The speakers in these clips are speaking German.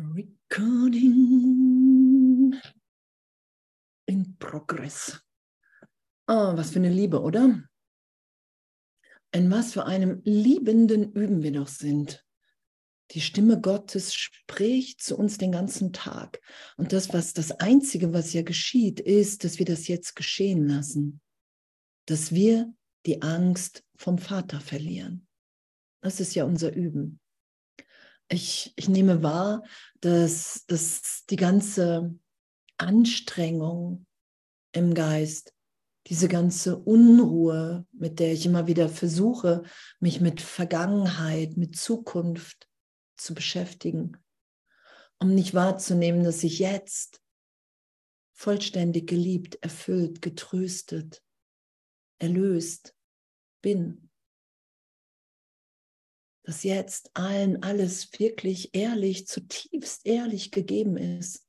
Recording in Progress. Oh, was für eine Liebe, oder? In was für einem liebenden Üben wir doch sind. Die Stimme Gottes spricht zu uns den ganzen Tag. Und das, was das Einzige, was ja geschieht, ist, dass wir das jetzt geschehen lassen. Dass wir die Angst vom Vater verlieren. Das ist ja unser Üben ich, ich nehme wahr, dass, dass die ganze Anstrengung im Geist, diese ganze Unruhe, mit der ich immer wieder versuche, mich mit Vergangenheit, mit Zukunft zu beschäftigen, um nicht wahrzunehmen, dass ich jetzt vollständig geliebt, erfüllt, getröstet, erlöst bin dass jetzt allen alles wirklich ehrlich, zutiefst ehrlich gegeben ist.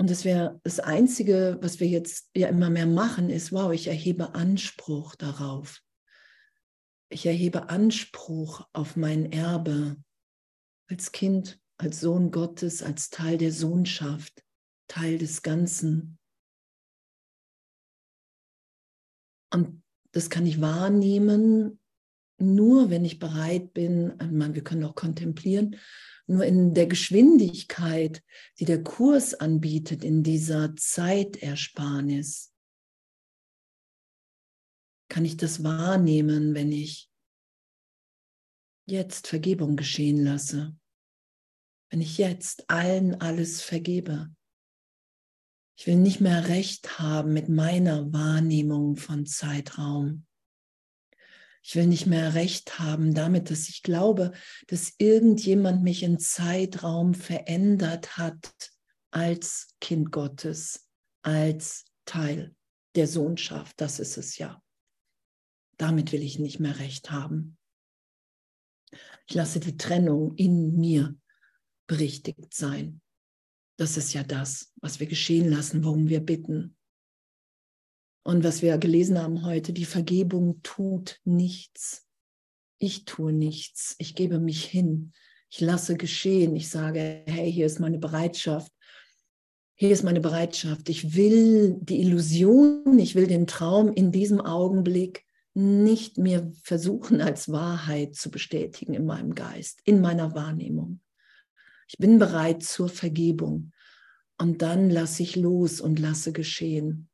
Und das wäre das Einzige, was wir jetzt ja immer mehr machen, ist, wow, ich erhebe Anspruch darauf. Ich erhebe Anspruch auf mein Erbe als Kind, als Sohn Gottes, als Teil der Sohnschaft, Teil des Ganzen. Und das kann ich wahrnehmen nur wenn ich bereit bin, meine, wir können auch kontemplieren, nur in der Geschwindigkeit, die der Kurs anbietet, in dieser Zeitersparnis, kann ich das wahrnehmen, wenn ich jetzt Vergebung geschehen lasse, wenn ich jetzt allen alles vergebe. Ich will nicht mehr recht haben mit meiner Wahrnehmung von Zeitraum. Ich will nicht mehr recht haben damit, dass ich glaube, dass irgendjemand mich in Zeitraum verändert hat als Kind Gottes, als Teil der Sohnschaft. Das ist es ja. Damit will ich nicht mehr recht haben. Ich lasse die Trennung in mir berichtigt sein. Das ist ja das, was wir geschehen lassen, worum wir bitten. Und was wir gelesen haben heute, die Vergebung tut nichts. Ich tue nichts. Ich gebe mich hin. Ich lasse geschehen. Ich sage, hey, hier ist meine Bereitschaft. Hier ist meine Bereitschaft. Ich will die Illusion, ich will den Traum in diesem Augenblick nicht mehr versuchen als Wahrheit zu bestätigen in meinem Geist, in meiner Wahrnehmung. Ich bin bereit zur Vergebung. Und dann lasse ich los und lasse geschehen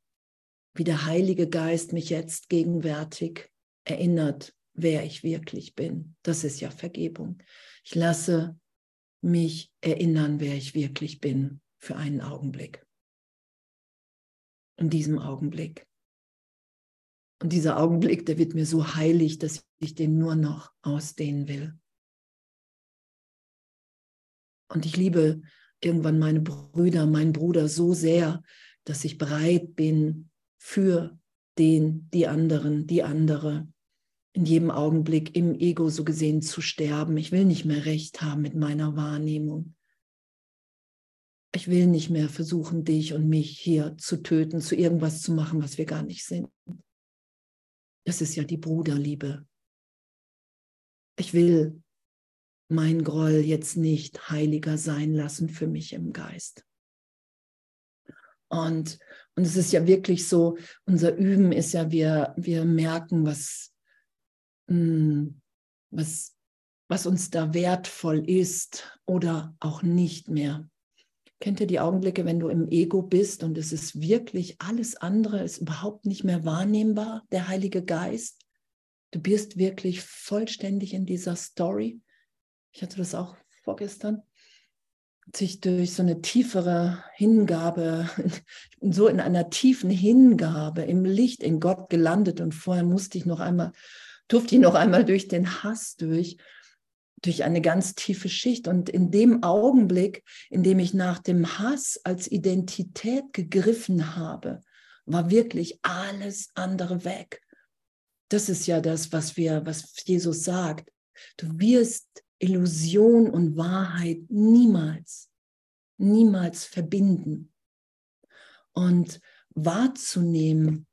wie der Heilige Geist mich jetzt gegenwärtig erinnert, wer ich wirklich bin. Das ist ja Vergebung. Ich lasse mich erinnern, wer ich wirklich bin, für einen Augenblick. In diesem Augenblick. Und dieser Augenblick, der wird mir so heilig, dass ich den nur noch ausdehnen will. Und ich liebe irgendwann meine Brüder, meinen Bruder so sehr, dass ich bereit bin, für den, die anderen, die andere, in jedem Augenblick im Ego so gesehen zu sterben. Ich will nicht mehr recht haben mit meiner Wahrnehmung. Ich will nicht mehr versuchen, dich und mich hier zu töten, zu irgendwas zu machen, was wir gar nicht sind. Das ist ja die Bruderliebe. Ich will mein Groll jetzt nicht heiliger sein lassen für mich im Geist. Und, und es ist ja wirklich so, unser Üben ist ja, wir, wir merken, was, hm, was, was uns da wertvoll ist oder auch nicht mehr. Kennt ihr die Augenblicke, wenn du im Ego bist und es ist wirklich alles andere, ist überhaupt nicht mehr wahrnehmbar, der Heilige Geist? Du bist wirklich vollständig in dieser Story. Ich hatte das auch vorgestern sich durch so eine tiefere Hingabe, so in einer tiefen Hingabe im Licht in Gott gelandet und vorher musste ich noch einmal, durfte ich noch einmal durch den Hass durch, durch eine ganz tiefe Schicht. Und in dem Augenblick, in dem ich nach dem Hass als Identität gegriffen habe, war wirklich alles andere weg. Das ist ja das, was wir, was Jesus sagt. Du wirst Illusion und Wahrheit niemals, niemals verbinden. Und wahrzunehmen,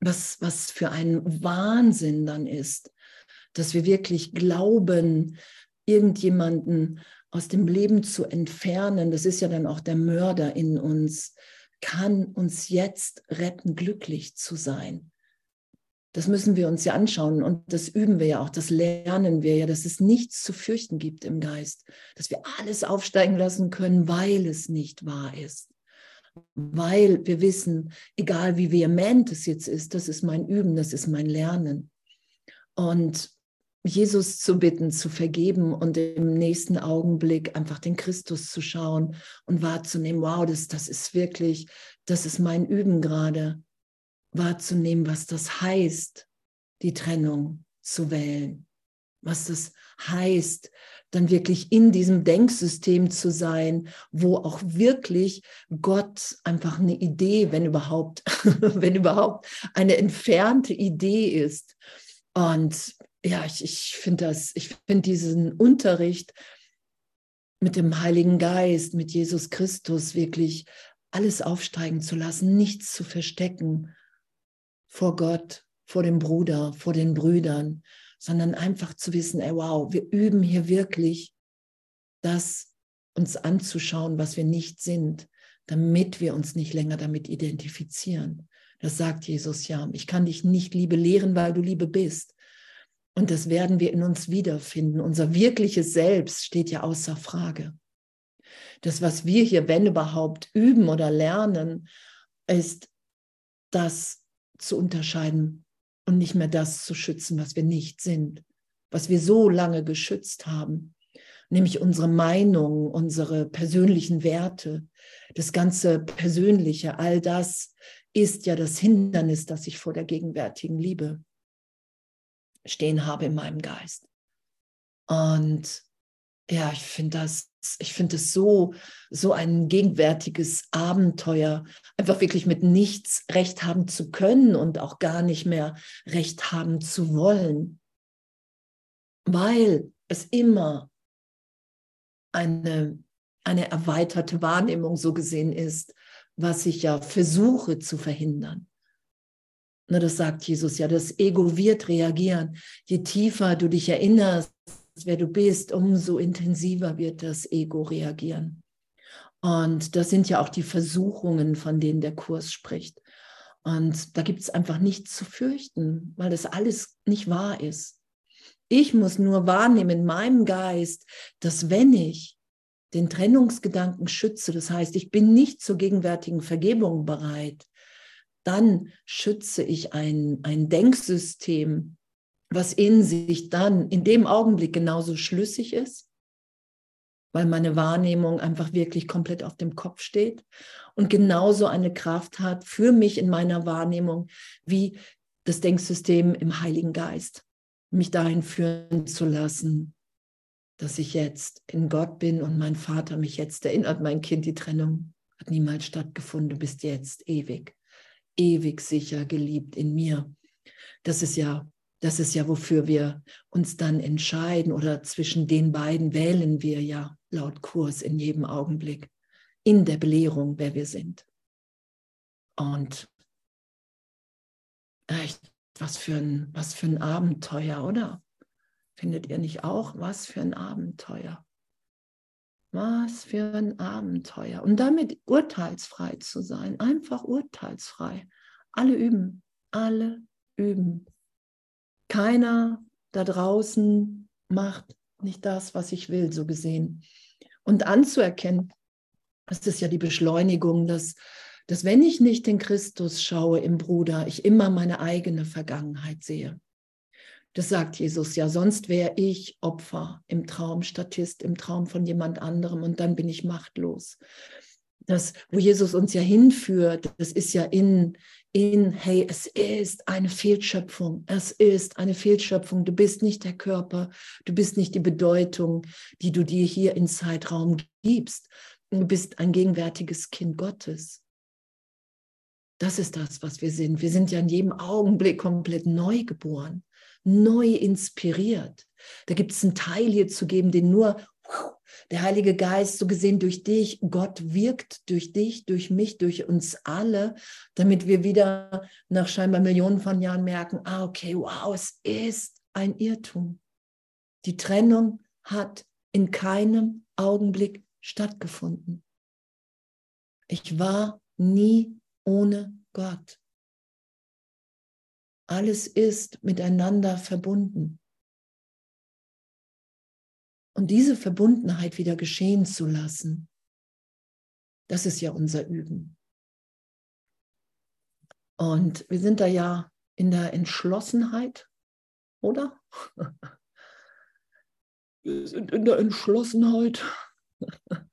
was, was für ein Wahnsinn dann ist, dass wir wirklich glauben, irgendjemanden aus dem Leben zu entfernen, das ist ja dann auch der Mörder in uns, kann uns jetzt retten, glücklich zu sein. Das müssen wir uns ja anschauen und das üben wir ja auch, das lernen wir ja, dass es nichts zu fürchten gibt im Geist, dass wir alles aufsteigen lassen können, weil es nicht wahr ist. Weil wir wissen, egal wie vehement es jetzt ist, das ist mein Üben, das ist mein Lernen. Und Jesus zu bitten, zu vergeben und im nächsten Augenblick einfach den Christus zu schauen und wahrzunehmen, wow, das, das ist wirklich, das ist mein Üben gerade wahrzunehmen, was das heißt, die Trennung zu wählen, was das heißt, dann wirklich in diesem Denksystem zu sein, wo auch wirklich Gott einfach eine Idee, wenn überhaupt, wenn überhaupt eine entfernte Idee ist. Und ja, ich, ich finde das, ich finde diesen Unterricht mit dem Heiligen Geist, mit Jesus Christus wirklich alles aufsteigen zu lassen, nichts zu verstecken, vor Gott, vor dem Bruder, vor den Brüdern, sondern einfach zu wissen, ey, wow, wir üben hier wirklich das uns anzuschauen, was wir nicht sind, damit wir uns nicht länger damit identifizieren. Das sagt Jesus ja. Ich kann dich nicht Liebe lehren, weil du Liebe bist. Und das werden wir in uns wiederfinden. Unser wirkliches Selbst steht ja außer Frage. Das, was wir hier, wenn überhaupt, üben oder lernen, ist das zu unterscheiden und nicht mehr das zu schützen, was wir nicht sind, was wir so lange geschützt haben, nämlich unsere Meinung, unsere persönlichen Werte, das ganze Persönliche, all das ist ja das Hindernis, das ich vor der gegenwärtigen Liebe stehen habe in meinem Geist. Und ja, ich finde das ich finde es so, so ein gegenwärtiges Abenteuer, einfach wirklich mit nichts recht haben zu können und auch gar nicht mehr recht haben zu wollen, weil es immer eine, eine erweiterte Wahrnehmung so gesehen ist, was ich ja versuche zu verhindern. Na, das sagt Jesus ja, das Ego wird reagieren. Je tiefer du dich erinnerst, wer du bist, umso intensiver wird das Ego reagieren. Und das sind ja auch die Versuchungen, von denen der Kurs spricht. Und da gibt es einfach nichts zu fürchten, weil das alles nicht wahr ist. Ich muss nur wahrnehmen in meinem Geist, dass wenn ich den Trennungsgedanken schütze, das heißt, ich bin nicht zur gegenwärtigen Vergebung bereit, dann schütze ich ein, ein Denksystem, was in sich dann in dem Augenblick genauso schlüssig ist, weil meine Wahrnehmung einfach wirklich komplett auf dem Kopf steht und genauso eine Kraft hat für mich in meiner Wahrnehmung wie das Denksystem im Heiligen Geist, mich dahin führen zu lassen, dass ich jetzt in Gott bin und mein Vater mich jetzt erinnert, mein Kind, die Trennung hat niemals stattgefunden, du bist jetzt ewig, ewig sicher geliebt in mir. Das ist ja das ist ja, wofür wir uns dann entscheiden oder zwischen den beiden wählen wir ja laut Kurs in jedem Augenblick in der Belehrung, wer wir sind. Und echt, was für ein, was für ein Abenteuer, oder? Findet ihr nicht auch? Was für ein Abenteuer. Was für ein Abenteuer. Und damit urteilsfrei zu sein, einfach urteilsfrei. Alle üben, alle üben. Keiner da draußen macht nicht das, was ich will, so gesehen. Und anzuerkennen, das ist ja die Beschleunigung, dass, dass wenn ich nicht den Christus schaue im Bruder, ich immer meine eigene Vergangenheit sehe. Das sagt Jesus ja, sonst wäre ich Opfer im Traum, Statist im Traum von jemand anderem und dann bin ich machtlos. Das, wo Jesus uns ja hinführt, das ist ja in, in, hey, es ist eine Fehlschöpfung. Es ist eine Fehlschöpfung. Du bist nicht der Körper. Du bist nicht die Bedeutung, die du dir hier in Zeitraum gibst. Du bist ein gegenwärtiges Kind Gottes. Das ist das, was wir sind. Wir sind ja in jedem Augenblick komplett neu geboren, neu inspiriert. Da gibt es einen Teil hier zu geben, den nur der Heilige Geist, so gesehen durch dich, Gott wirkt durch dich, durch mich, durch uns alle, damit wir wieder nach scheinbar Millionen von Jahren merken, ah, okay, wow, es ist ein Irrtum. Die Trennung hat in keinem Augenblick stattgefunden. Ich war nie ohne Gott. Alles ist miteinander verbunden. Und diese Verbundenheit wieder geschehen zu lassen, das ist ja unser Üben. Und wir sind da ja in der Entschlossenheit, oder? Wir sind in der Entschlossenheit.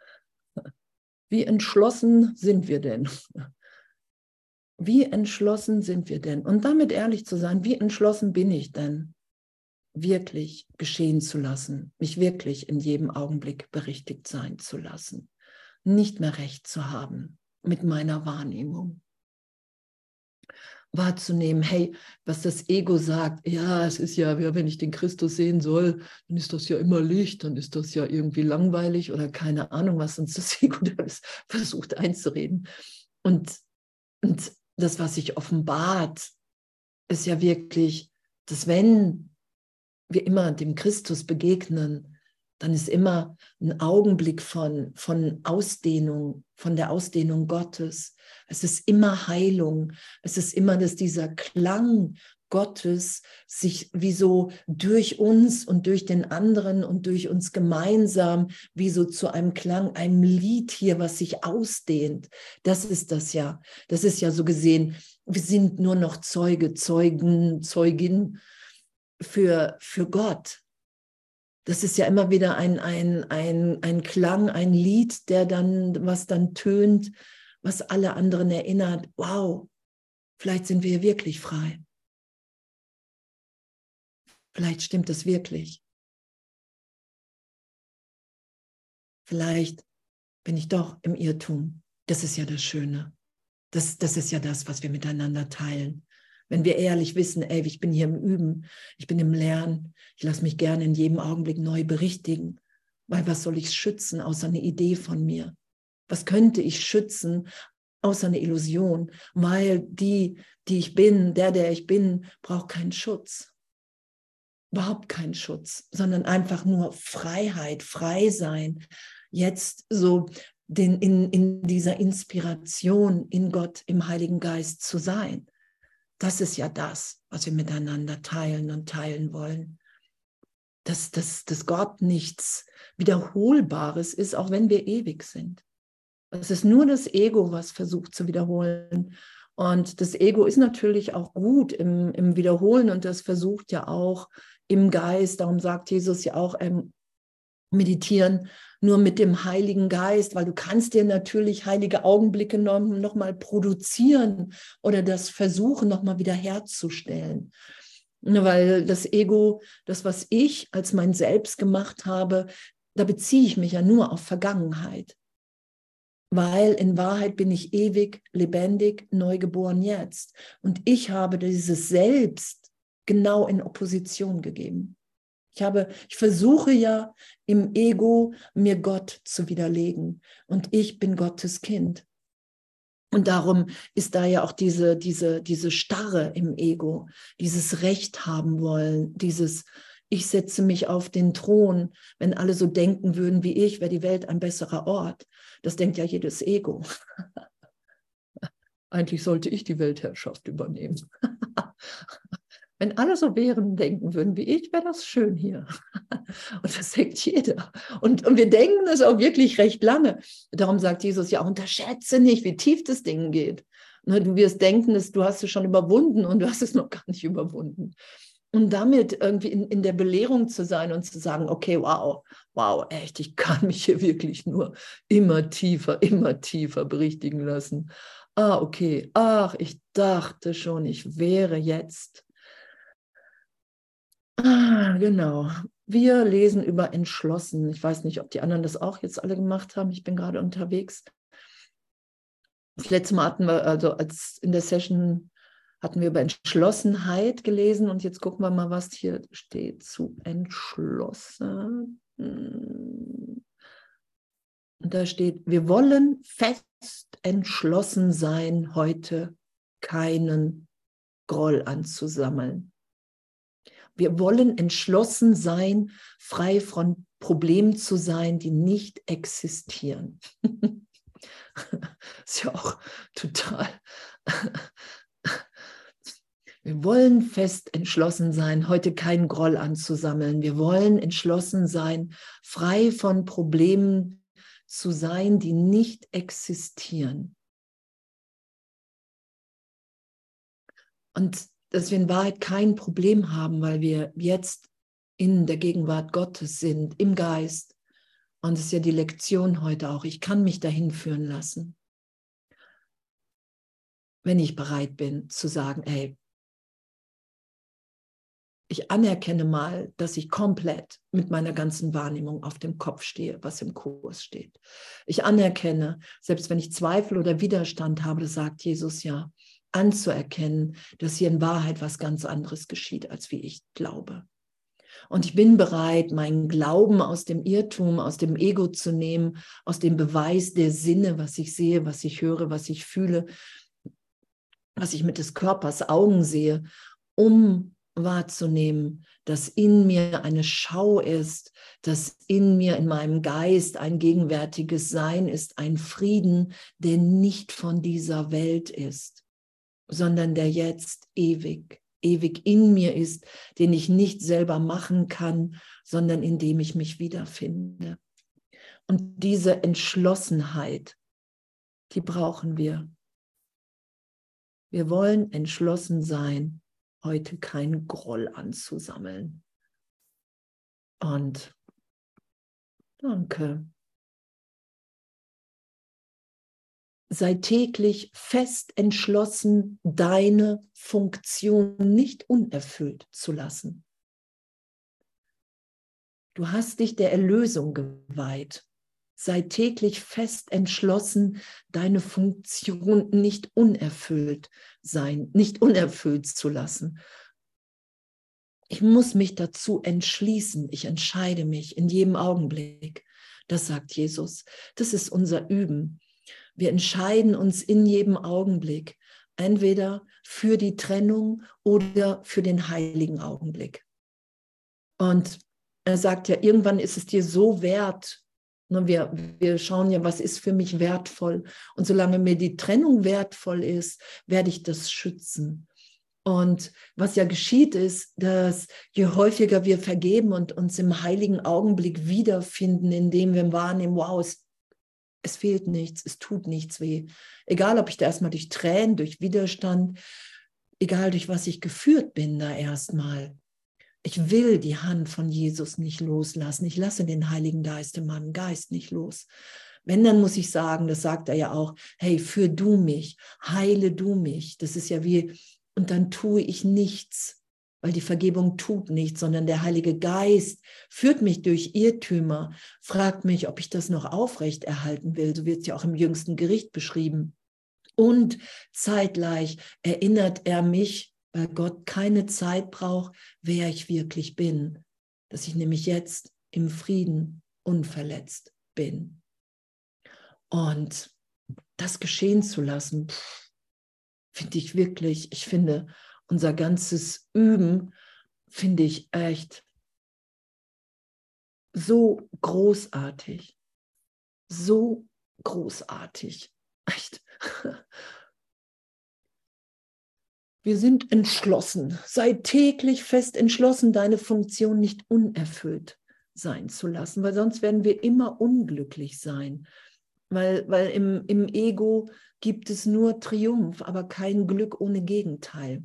Wie entschlossen sind wir denn? Wie entschlossen sind wir denn? Und damit ehrlich zu sein, wie entschlossen bin ich denn, wirklich geschehen zu lassen, mich wirklich in jedem Augenblick berichtigt sein zu lassen, nicht mehr recht zu haben mit meiner Wahrnehmung wahrzunehmen, hey, was das Ego sagt, ja, es ist ja, wenn ich den Christus sehen soll, dann ist das ja immer Licht, dann ist das ja irgendwie langweilig oder keine Ahnung, was uns das Ego da versucht einzureden. Und, und das, was sich offenbart, ist ja wirklich, dass wenn wir immer dem Christus begegnen, dann ist immer ein Augenblick von, von Ausdehnung, von der Ausdehnung Gottes. Es ist immer Heilung. Es ist immer, dass dieser Klang Gottes sich wie so durch uns und durch den anderen und durch uns gemeinsam wie so zu einem Klang, einem Lied hier, was sich ausdehnt. Das ist das ja. Das ist ja so gesehen, wir sind nur noch Zeuge, Zeugen, Zeugin für, für Gott das ist ja immer wieder ein, ein, ein, ein Klang, ein Lied, der dann, was dann tönt, was alle anderen erinnert. Wow, vielleicht sind wir wirklich frei. Vielleicht stimmt es wirklich. Vielleicht bin ich doch im Irrtum. Das ist ja das Schöne. Das, das ist ja das, was wir miteinander teilen. Wenn wir ehrlich wissen, ey, ich bin hier im Üben, ich bin im Lernen, ich lasse mich gerne in jedem Augenblick neu berichtigen, weil was soll ich schützen außer eine Idee von mir? Was könnte ich schützen außer eine Illusion? Weil die, die ich bin, der, der ich bin, braucht keinen Schutz. Überhaupt keinen Schutz, sondern einfach nur Freiheit, frei sein. Jetzt so den, in, in dieser Inspiration in Gott, im Heiligen Geist zu sein. Das ist ja das, was wir miteinander teilen und teilen wollen. Dass, dass, dass Gott nichts Wiederholbares ist, auch wenn wir ewig sind. Es ist nur das Ego, was versucht zu wiederholen. Und das Ego ist natürlich auch gut im, im Wiederholen und das versucht ja auch im Geist. Darum sagt Jesus ja auch, ähm, meditieren nur mit dem Heiligen Geist, weil du kannst dir natürlich heilige Augenblicke noch, noch produzieren oder das versuchen noch mal wieder herzustellen. Weil das Ego, das, was ich als mein Selbst gemacht habe, da beziehe ich mich ja nur auf Vergangenheit. Weil in Wahrheit bin ich ewig, lebendig, neugeboren jetzt. Und ich habe dieses Selbst genau in Opposition gegeben. Ich habe, ich versuche ja im Ego mir Gott zu widerlegen und ich bin Gottes Kind. Und darum ist da ja auch diese, diese, diese Starre im Ego, dieses Recht haben wollen, dieses, ich setze mich auf den Thron. Wenn alle so denken würden wie ich, wäre die Welt ein besserer Ort. Das denkt ja jedes Ego. Eigentlich sollte ich die Weltherrschaft übernehmen. Wenn alle so wären, denken würden wie ich, wäre das schön hier. Und das denkt jeder. Und, und wir denken das auch wirklich recht lange. Darum sagt Jesus ja unterschätze nicht, wie tief das Ding geht. Ne, du wirst denken, dass du hast es schon überwunden und du hast es noch gar nicht überwunden. Und damit irgendwie in, in der Belehrung zu sein und zu sagen, okay, wow, wow, echt, ich kann mich hier wirklich nur immer tiefer, immer tiefer berichtigen lassen. Ah, okay, ach, ich dachte schon, ich wäre jetzt Ah, genau. Wir lesen über entschlossen. Ich weiß nicht, ob die anderen das auch jetzt alle gemacht haben. Ich bin gerade unterwegs. Das letzte Mal hatten wir, also als in der Session hatten wir über Entschlossenheit gelesen und jetzt gucken wir mal, was hier steht zu entschlossen. Da steht, wir wollen fest entschlossen sein, heute keinen Groll anzusammeln Wir wollen entschlossen sein, frei von Problemen zu sein, die nicht existieren. ist ja auch total. Wir wollen fest entschlossen sein, heute keinen Groll anzusammeln. Wir wollen entschlossen sein, frei von Problemen zu sein, die nicht existieren. Und dass wir in Wahrheit kein Problem haben, weil wir jetzt in der Gegenwart Gottes sind, im Geist. Und das ist ja die Lektion heute auch. Ich kann mich dahin führen lassen, wenn ich bereit bin zu sagen, ey, ich anerkenne mal, dass ich komplett mit meiner ganzen Wahrnehmung auf dem Kopf stehe, was im Kurs steht. Ich anerkenne, selbst wenn ich Zweifel oder Widerstand habe, das sagt Jesus ja, anzuerkennen, dass hier in Wahrheit was ganz anderes geschieht, als wie ich glaube. Und ich bin bereit, meinen Glauben aus dem Irrtum, aus dem Ego zu nehmen, aus dem Beweis der Sinne, was ich sehe, was ich höre, was ich fühle, was ich mit des Körpers Augen sehe, um wahrzunehmen, dass in mir eine Schau ist, dass in mir, in meinem Geist ein gegenwärtiges Sein ist, ein Frieden, der nicht von dieser Welt ist sondern der jetzt ewig, ewig in mir ist, den ich nicht selber machen kann, sondern in dem ich mich wiederfinde. Und diese Entschlossenheit, die brauchen wir. Wir wollen entschlossen sein, heute keinen Groll anzusammeln. Und danke. Sei täglich fest entschlossen, deine Funktion nicht unerfüllt zu lassen. Du hast dich der Erlösung geweiht. Sei täglich fest entschlossen, deine Funktion nicht unerfüllt sein, nicht unerfüllt zu lassen. Ich muss mich dazu entschließen. Ich entscheide mich in jedem Augenblick. Das sagt Jesus. Das ist unser Üben. Wir entscheiden uns in jedem Augenblick entweder für die Trennung oder für den heiligen Augenblick. Und er sagt ja, irgendwann ist es dir so wert. Ne, wir, wir schauen ja, was ist für mich wertvoll. Und solange mir die Trennung wertvoll ist, werde ich das schützen. Und was ja geschieht ist, dass je häufiger wir vergeben und uns im heiligen Augenblick wiederfinden, indem wir wahrnehmen, wow, es es fehlt nichts, es tut nichts weh. Egal, ob ich da erstmal durch Tränen, durch Widerstand, egal durch was ich geführt bin da erstmal. Ich will die Hand von Jesus nicht loslassen. Ich lasse den Heiligen Geist in meinem Geist nicht los. Wenn, dann muss ich sagen, das sagt er ja auch, hey, führ du mich, heile du mich. Das ist ja wie, und dann tue ich nichts weil die Vergebung tut nichts, sondern der Heilige Geist führt mich durch Irrtümer, fragt mich, ob ich das noch aufrecht erhalten will. So wird es ja auch im jüngsten Gericht beschrieben. Und zeitgleich erinnert er mich, weil Gott keine Zeit braucht, wer ich wirklich bin, dass ich nämlich jetzt im Frieden unverletzt bin. Und das geschehen zu lassen, finde ich wirklich, ich finde, unser ganzes Üben finde ich echt so großartig. So großartig. Echt. Wir sind entschlossen. Sei täglich fest entschlossen, deine Funktion nicht unerfüllt sein zu lassen, weil sonst werden wir immer unglücklich sein. Weil, weil im, im Ego gibt es nur Triumph, aber kein Glück ohne Gegenteil.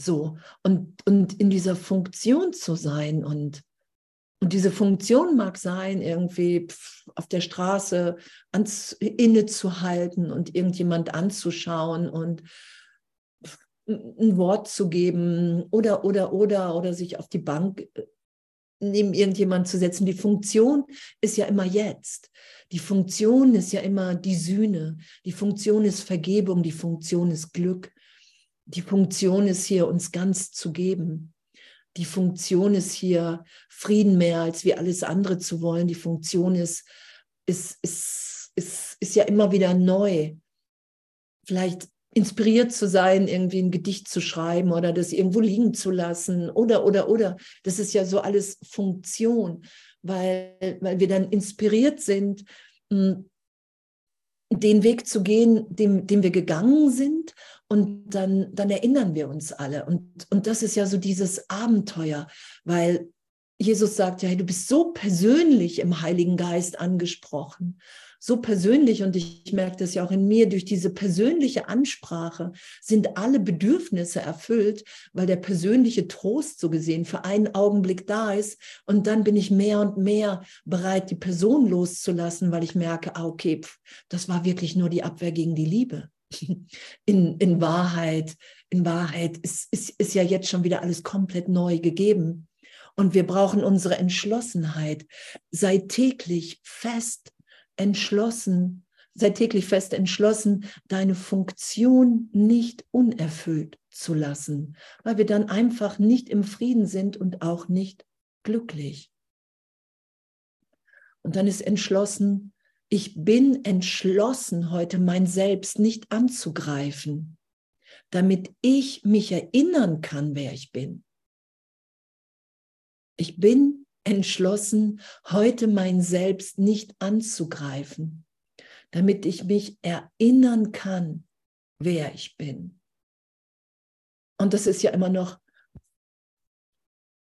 So, und, und in dieser Funktion zu sein und, und diese Funktion mag sein, irgendwie auf der Straße ans, innezuhalten und irgendjemand anzuschauen und ein Wort zu geben oder, oder, oder, oder sich auf die Bank äh, neben irgendjemand zu setzen. Die Funktion ist ja immer jetzt. Die Funktion ist ja immer die Sühne. Die Funktion ist Vergebung. Die Funktion ist Glück. Die Funktion ist hier, uns ganz zu geben. Die Funktion ist hier, Frieden mehr als wie alles andere zu wollen. Die Funktion ist, ist, ist, ist, ist ja immer wieder neu. Vielleicht inspiriert zu sein, irgendwie ein Gedicht zu schreiben oder das irgendwo liegen zu lassen oder, oder, oder. Das ist ja so alles Funktion, weil, weil wir dann inspiriert sind, hm, den Weg zu gehen, dem, dem wir gegangen sind. Und dann, dann erinnern wir uns alle. Und, und das ist ja so dieses Abenteuer, weil Jesus sagt ja, hey, du bist so persönlich im Heiligen Geist angesprochen, so persönlich und ich, merke das ja auch in mir, durch diese persönliche Ansprache sind alle Bedürfnisse erfüllt, weil der persönliche Trost so gesehen für einen Augenblick da ist und dann bin ich mehr und mehr bereit, die Person loszulassen, weil ich merke, ah, okay, pff, das war wirklich nur die Abwehr gegen die Liebe. In, in Wahrheit, in Wahrheit ist, ist, ist ja jetzt schon wieder alles komplett neu gegeben. Und wir brauchen unsere Entschlossenheit. Sei täglich fest entschlossen, sei täglich fest entschlossen, deine Funktion nicht unerfüllt zu lassen, weil wir dann einfach nicht im Frieden sind und auch nicht glücklich. Und dann ist entschlossen, ich bin entschlossen, heute mein Selbst nicht anzugreifen, damit ich mich erinnern kann, wer ich bin. Ich bin entschlossen, heute mein Selbst nicht anzugreifen, damit ich mich erinnern kann, wer ich bin. Und das ist ja immer noch,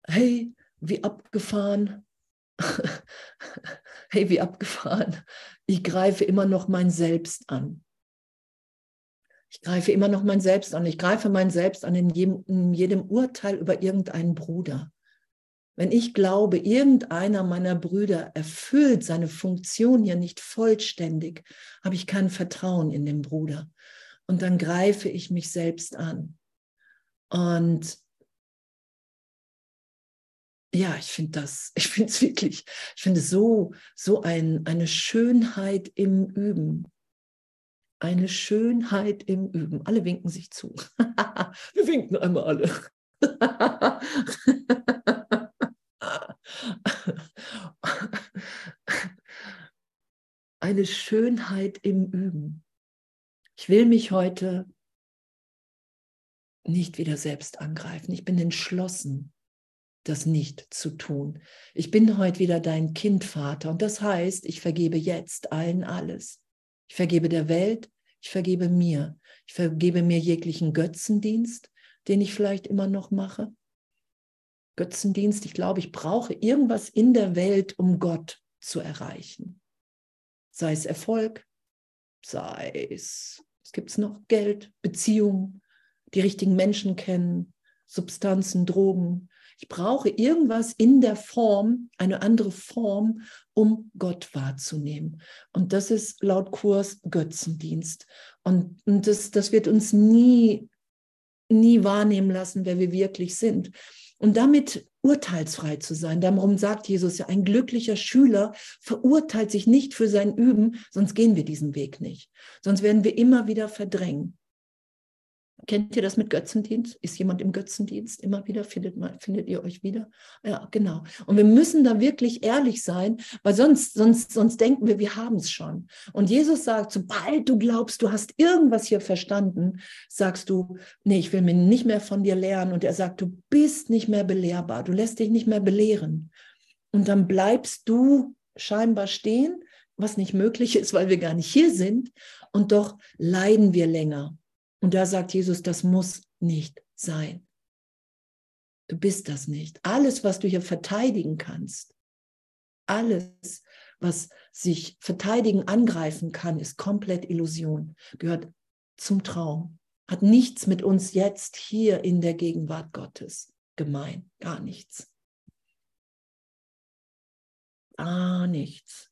hey, wie abgefahren. hey, wie abgefahren. Ich greife immer noch mein Selbst an. Ich greife immer noch mein Selbst an. Ich greife mein Selbst an in jedem, in jedem Urteil über irgendeinen Bruder. Wenn ich glaube, irgendeiner meiner Brüder erfüllt seine Funktion hier nicht vollständig, habe ich kein Vertrauen in den Bruder. Und dann greife ich mich selbst an. Und ja, ich finde das, ich finde es wirklich, ich finde so, so ein, eine Schönheit im Üben. Eine Schönheit im Üben. Alle winken sich zu. Wir winken einmal alle. Eine Schönheit im Üben. Ich will mich heute nicht wieder selbst angreifen. Ich bin entschlossen, das nicht zu tun. Ich bin heute wieder dein Kind, Vater. Und das heißt, ich vergebe jetzt allen alles. Ich vergebe der Welt, ich vergebe mir. Ich vergebe mir jeglichen Götzendienst, den ich vielleicht immer noch mache. Götzendienst. Ich glaube, ich brauche irgendwas in der Welt, um Gott zu erreichen. Sei es Erfolg, sei es, es gibt noch Geld, Beziehungen, die richtigen Menschen kennen, Substanzen, Drogen. Ich brauche irgendwas in der Form, eine andere Form, um Gott wahrzunehmen. Und das ist laut Kurs Götzendienst. Und, und das, das wird uns nie, nie wahrnehmen lassen, wer wir wirklich sind. Und damit urteilsfrei zu sein. Darum sagt Jesus ja, ein glücklicher Schüler verurteilt sich nicht für sein Üben, sonst gehen wir diesen Weg nicht. Sonst werden wir immer wieder verdrängen. Kennt ihr das mit Götzendienst? Ist jemand im Götzendienst? Immer wieder findet, man, findet ihr euch wieder? Ja, genau. Und wir müssen da wirklich ehrlich sein, weil sonst, sonst, sonst denken wir, wir haben es schon. Und Jesus sagt, sobald du glaubst, du hast irgendwas hier verstanden, sagst du, nee, ich will mir nicht mehr von dir lernen. Und er sagt, du bist nicht mehr belehrbar, du lässt dich nicht mehr belehren. Und dann bleibst du scheinbar stehen, was nicht möglich ist, weil wir gar nicht hier sind. Und doch leiden wir länger. Und da sagt Jesus, das muss nicht sein. Du bist das nicht. Alles, was du hier verteidigen kannst, alles, was sich verteidigen, angreifen kann, ist komplett Illusion, gehört zum Traum, hat nichts mit uns jetzt hier in der Gegenwart Gottes gemein, gar nichts. Gar nichts.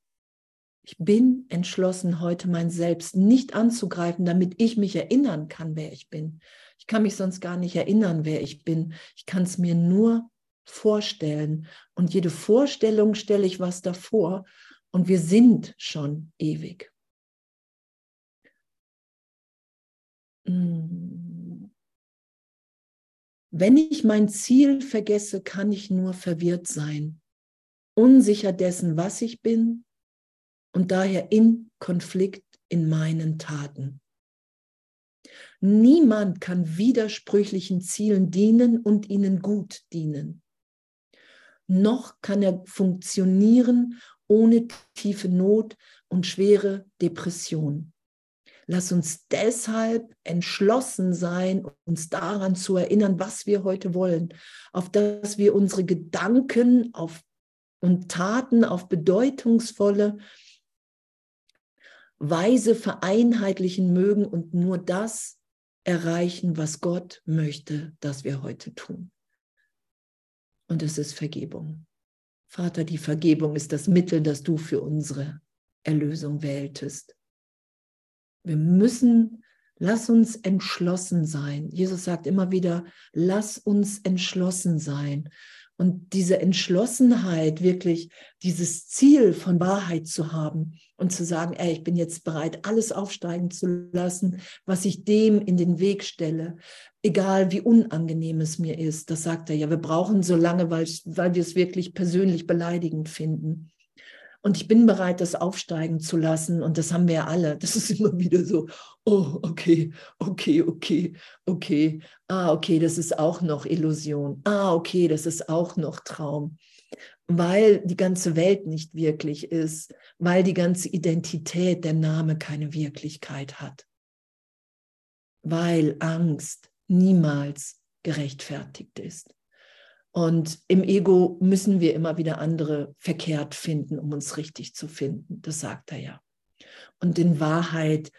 Ich bin entschlossen, heute mein Selbst nicht anzugreifen, damit ich mich erinnern kann, wer ich bin. Ich kann mich sonst gar nicht erinnern, wer ich bin. Ich kann es mir nur vorstellen. Und jede Vorstellung stelle ich was davor. Und wir sind schon ewig. Hm. Wenn ich mein Ziel vergesse, kann ich nur verwirrt sein, unsicher dessen, was ich bin und daher in Konflikt in meinen Taten. Niemand kann widersprüchlichen Zielen dienen und ihnen gut dienen. Noch kann er funktionieren ohne tiefe Not und schwere Depression. Lass uns deshalb entschlossen sein, uns daran zu erinnern, was wir heute wollen, auf dass wir unsere Gedanken auf, und Taten auf bedeutungsvolle Weise vereinheitlichen mögen und nur das erreichen, was Gott möchte, dass wir heute tun. Und es ist Vergebung. Vater, die Vergebung ist das Mittel, das du für unsere Erlösung wähltest. Wir müssen, lass uns entschlossen sein. Jesus sagt immer wieder, lass uns entschlossen sein. Und diese Entschlossenheit, wirklich dieses Ziel von Wahrheit zu haben und zu sagen, ey, ich bin jetzt bereit, alles aufsteigen zu lassen, was ich dem in den Weg stelle, egal wie unangenehm es mir ist. Das sagt er ja, wir brauchen so lange, weil, weil wir es wirklich persönlich beleidigend finden. Und ich bin bereit, das aufsteigen zu lassen. Und das haben wir alle. Das ist immer wieder so, oh, okay, okay, okay, okay. Ah, okay, das ist auch noch Illusion. Ah, okay, das ist auch noch Traum. Weil die ganze Welt nicht wirklich ist, weil die ganze Identität, der Name keine Wirklichkeit hat. Weil Angst niemals gerechtfertigt ist. Und im Ego müssen wir immer wieder andere verkehrt finden, um uns richtig zu finden. Das sagt er ja. Und in Wahrheit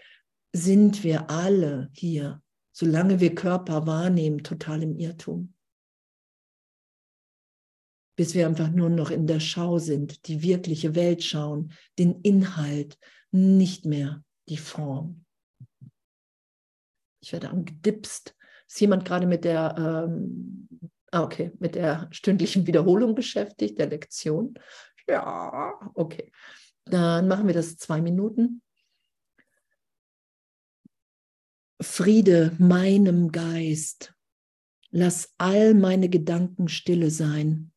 sind wir alle hier, solange wir Körper wahrnehmen, total im Irrtum. Bis wir einfach nur noch in der Schau sind, die wirkliche Welt schauen, den Inhalt, nicht mehr die Form. Ich werde angedipst. Ist jemand gerade mit der ähm, Ah, okay, mit der stündlichen Wiederholung beschäftigt, der Lektion. Ja, okay. Dann machen wir das zwei Minuten. Friede meinem Geist. Lass all meine Gedanken stille sein.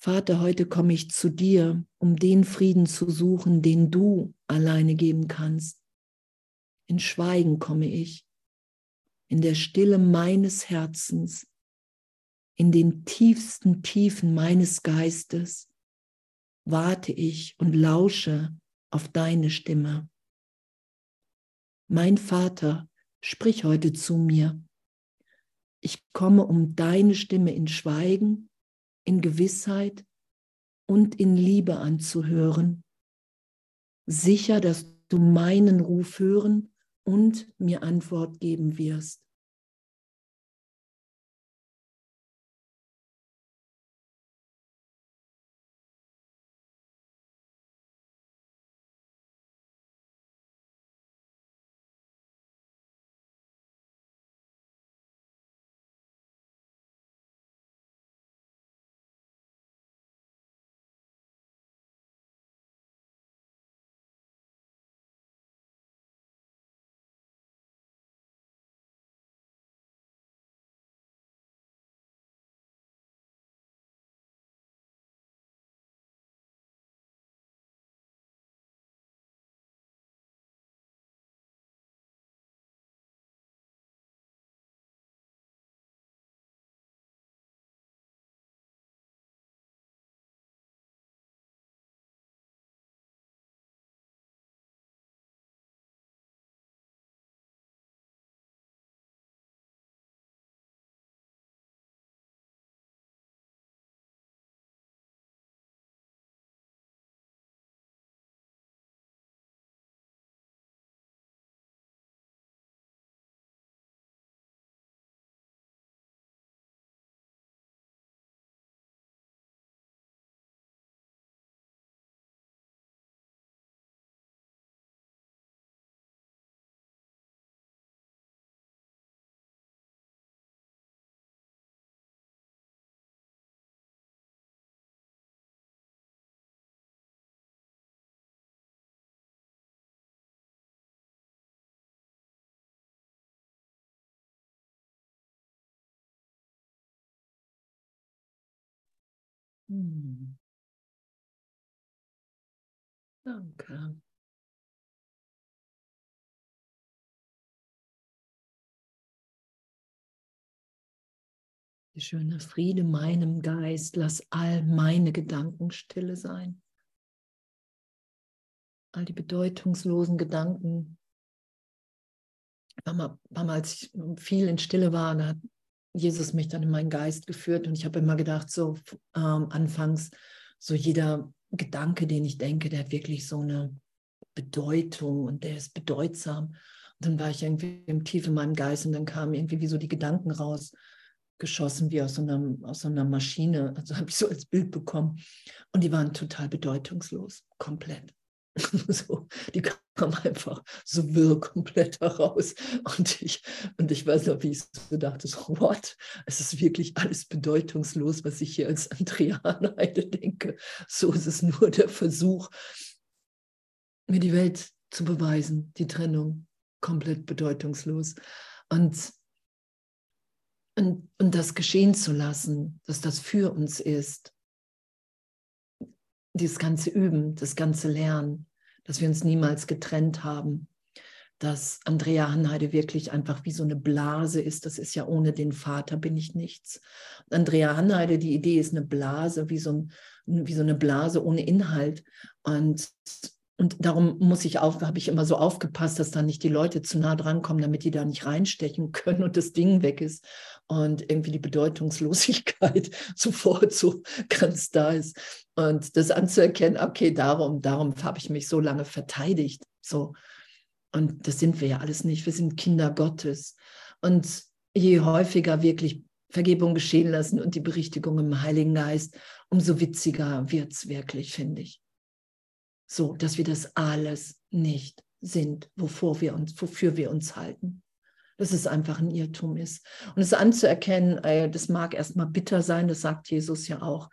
Vater, heute komme ich zu dir, um den Frieden zu suchen, den du alleine geben kannst. In Schweigen komme ich in der Stille meines Herzens, in den tiefsten Tiefen meines Geistes, warte ich und lausche auf deine Stimme. Mein Vater, sprich heute zu mir. Ich komme, um deine Stimme in Schweigen, in Gewissheit und in Liebe anzuhören, sicher, dass du meinen Ruf hören und mir Antwort geben wirst. Hm. Danke. Schöner Friede meinem Geist, lass all meine Gedanken stille sein. All die bedeutungslosen Gedanken. Damals ich viel in Stille war, da Jesus mich dann in meinen Geist geführt und ich habe immer gedacht, so ähm, anfangs, so jeder Gedanke, den ich denke, der hat wirklich so eine Bedeutung und der ist bedeutsam. Und dann war ich irgendwie im Tief in meinem Geist und dann kamen irgendwie wie so die Gedanken raus geschossen wie aus so einer, aus so einer Maschine. Also habe ich so als Bild bekommen. Und die waren total bedeutungslos, komplett. so, die kamen einfach so wirr komplett heraus. Und ich, und ich weiß noch, wie ich so dachte, so, what? Es ist wirklich alles bedeutungslos, was ich hier als Andreaneide denke. So ist es nur der Versuch, mir die Welt zu beweisen, die Trennung, komplett bedeutungslos. Und und, und das geschehen zu lassen, dass das für uns ist. Dieses ganze Üben, das ganze Lernen, dass wir uns niemals getrennt haben, dass Andrea Hanheide wirklich einfach wie so eine Blase ist. Das ist ja ohne den Vater bin ich nichts. Andrea Hanheide, die Idee ist eine Blase, wie so, ein, wie so eine Blase ohne Inhalt. Und und darum muss ich auf, habe ich immer so aufgepasst, dass da nicht die Leute zu nah drankommen, damit die da nicht reinstechen können und das Ding weg ist und irgendwie die Bedeutungslosigkeit sofort so ganz da ist. Und das anzuerkennen, okay, darum, darum habe ich mich so lange verteidigt. So. Und das sind wir ja alles nicht. Wir sind Kinder Gottes. Und je häufiger wirklich Vergebung geschehen lassen und die Berichtigung im Heiligen Geist, umso witziger wird es wirklich, finde ich so dass wir das alles nicht sind, wovor wir uns, wofür wir uns halten. Dass es einfach ein Irrtum ist. Und es anzuerkennen, das mag erstmal bitter sein, das sagt Jesus ja auch.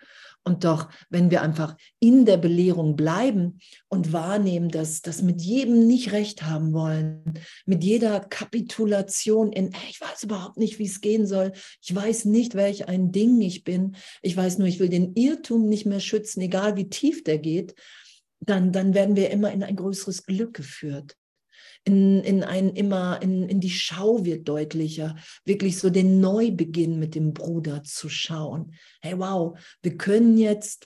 Und doch, wenn wir einfach in der Belehrung bleiben und wahrnehmen, dass das mit jedem nicht recht haben wollen, mit jeder Kapitulation in, ich weiß überhaupt nicht, wie es gehen soll, ich weiß nicht, welch ein Ding ich bin, ich weiß nur, ich will den Irrtum nicht mehr schützen, egal wie tief der geht, dann, dann werden wir immer in ein größeres Glück geführt. In, in, ein immer, in, in die Schau wird deutlicher, wirklich so den Neubeginn mit dem Bruder zu schauen. Hey, wow, wir können jetzt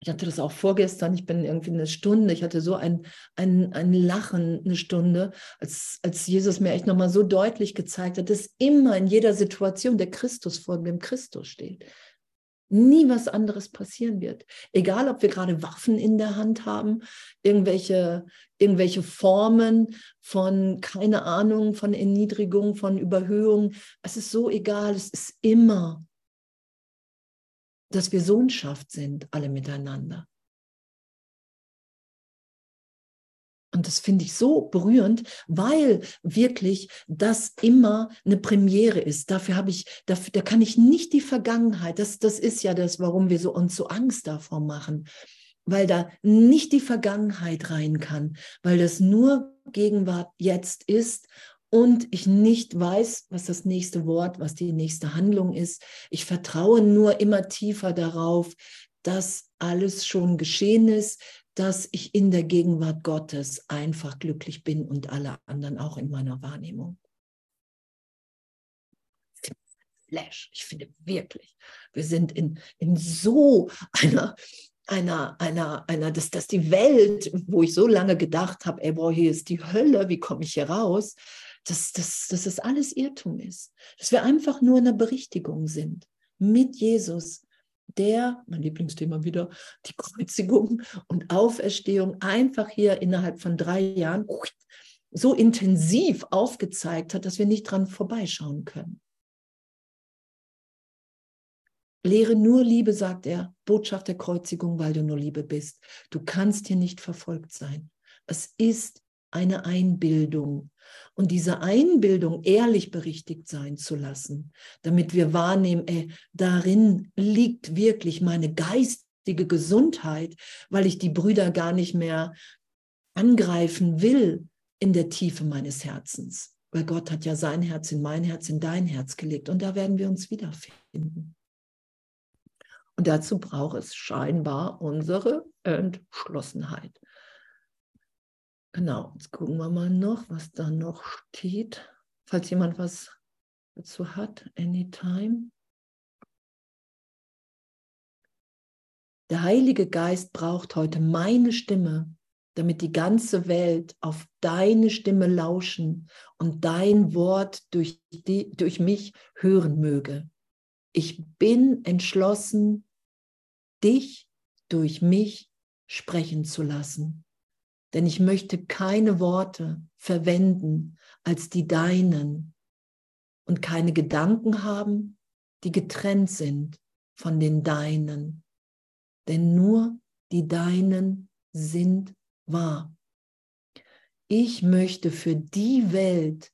ich hatte das auch vorgestern, ich bin irgendwie eine Stunde, ich hatte so ein, ein, ein Lachen eine Stunde, als, als Jesus mir echt nochmal so deutlich gezeigt hat, dass immer in jeder Situation der Christus vor dem Christus steht nie was anderes passieren wird. Egal, ob wir gerade Waffen in der Hand haben, irgendwelche, irgendwelche Formen von, keine Ahnung, von Erniedrigung, von Überhöhung. Es ist so egal, es ist immer, dass wir Sohnschaft sind, alle miteinander. Und das finde ich so berührend, weil wirklich das immer eine Premiere ist. Dafür habe ich, dafür, da kann ich nicht die Vergangenheit, das, das ist ja das, warum wir so, uns so Angst davor machen, weil da nicht die Vergangenheit rein kann, weil das nur Gegenwart jetzt ist und ich nicht weiß, was das nächste Wort, was die nächste Handlung ist. Ich vertraue nur immer tiefer darauf, dass alles schon geschehen ist, dass ich in der Gegenwart Gottes einfach glücklich bin und alle anderen auch in meiner Wahrnehmung. Flash, ich finde wirklich, wir sind in, in so einer, einer, einer, einer, dass, dass die Welt, wo ich so lange gedacht habe, ey, boah, hier ist die Hölle, wie komme ich hier raus, dass, dass, dass das alles Irrtum ist. Dass wir einfach nur in der Berichtigung sind mit Jesus, der, mein Lieblingsthema wieder, die Kreuzigung und Auferstehung einfach hier innerhalb von drei Jahren so intensiv aufgezeigt hat, dass wir nicht dran vorbeischauen können. Lehre nur Liebe, sagt er, Botschaft der Kreuzigung, weil du nur Liebe bist. Du kannst hier nicht verfolgt sein. Es ist eine Einbildung. Und diese Einbildung ehrlich berichtigt sein zu lassen, damit wir wahrnehmen, ey, darin liegt wirklich meine geistige Gesundheit, weil ich die Brüder gar nicht mehr angreifen will in der Tiefe meines Herzens. Weil Gott hat ja sein Herz in mein Herz, in dein Herz gelegt. Und da werden wir uns wiederfinden. Und dazu braucht es scheinbar unsere Entschlossenheit. Genau, jetzt gucken wir mal noch, was da noch steht. Falls jemand was dazu hat, anytime. Der Heilige Geist braucht heute meine Stimme, damit die ganze Welt auf deine Stimme lauschen und dein Wort durch, die, durch mich hören möge. Ich bin entschlossen, dich durch mich sprechen zu lassen. Denn ich möchte keine Worte verwenden als die deinen und keine Gedanken haben, die getrennt sind von den deinen. Denn nur die deinen sind wahr. Ich möchte für die Welt,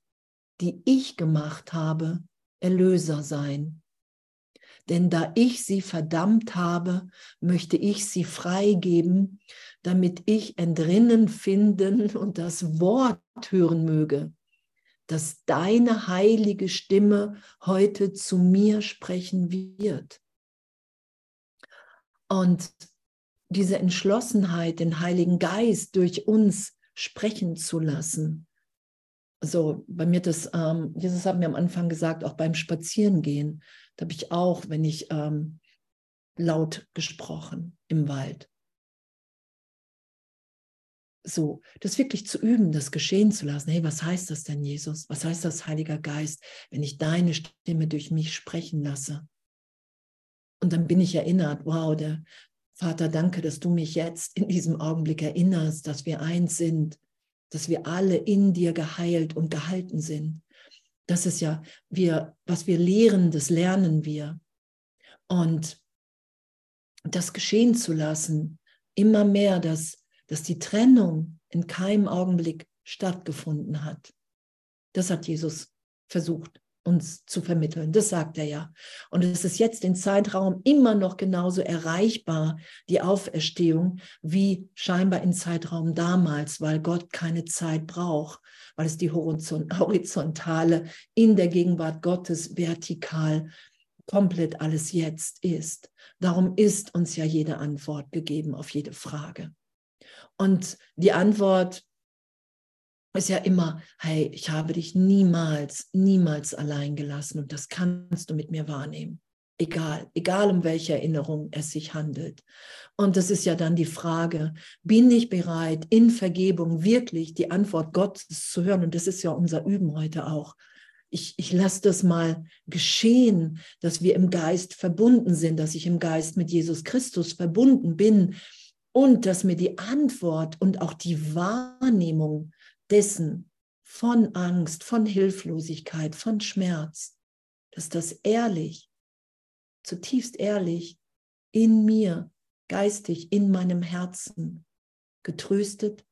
die ich gemacht habe, Erlöser sein. Denn da ich sie verdammt habe, möchte ich sie freigeben, damit ich entrinnen finden und das Wort hören möge, dass deine heilige Stimme heute zu mir sprechen wird. Und diese Entschlossenheit, den Heiligen Geist durch uns sprechen zu lassen. So, bei mir das, ähm, Jesus hat mir am Anfang gesagt, auch beim Spazierengehen, da habe ich auch, wenn ich ähm, laut gesprochen im Wald. So, das wirklich zu üben, das geschehen zu lassen. Hey, was heißt das denn, Jesus? Was heißt das, Heiliger Geist, wenn ich deine Stimme durch mich sprechen lasse? Und dann bin ich erinnert, wow, der Vater, danke, dass du mich jetzt in diesem Augenblick erinnerst, dass wir eins sind, dass wir alle in dir geheilt und gehalten sind. Das ist ja, wir, was wir lehren, das lernen wir. Und das geschehen zu lassen, immer mehr, dass, dass die Trennung in keinem Augenblick stattgefunden hat. Das hat Jesus versucht uns zu vermitteln. Das sagt er ja. Und es ist jetzt im Zeitraum immer noch genauso erreichbar, die Auferstehung, wie scheinbar im Zeitraum damals, weil Gott keine Zeit braucht, weil es die horizontale in der Gegenwart Gottes vertikal komplett alles jetzt ist. Darum ist uns ja jede Antwort gegeben auf jede Frage. Und die Antwort ist ja immer, hey, ich habe dich niemals, niemals allein gelassen und das kannst du mit mir wahrnehmen. Egal, egal um welche Erinnerung es sich handelt. Und das ist ja dann die Frage, bin ich bereit, in Vergebung wirklich die Antwort Gottes zu hören? Und das ist ja unser Üben heute auch. Ich, ich lasse das mal geschehen, dass wir im Geist verbunden sind, dass ich im Geist mit Jesus Christus verbunden bin und dass mir die Antwort und auch die Wahrnehmung dessen, von Angst, von Hilflosigkeit, von Schmerz, dass das ehrlich, zutiefst ehrlich in mir, geistig, in meinem Herzen getröstet,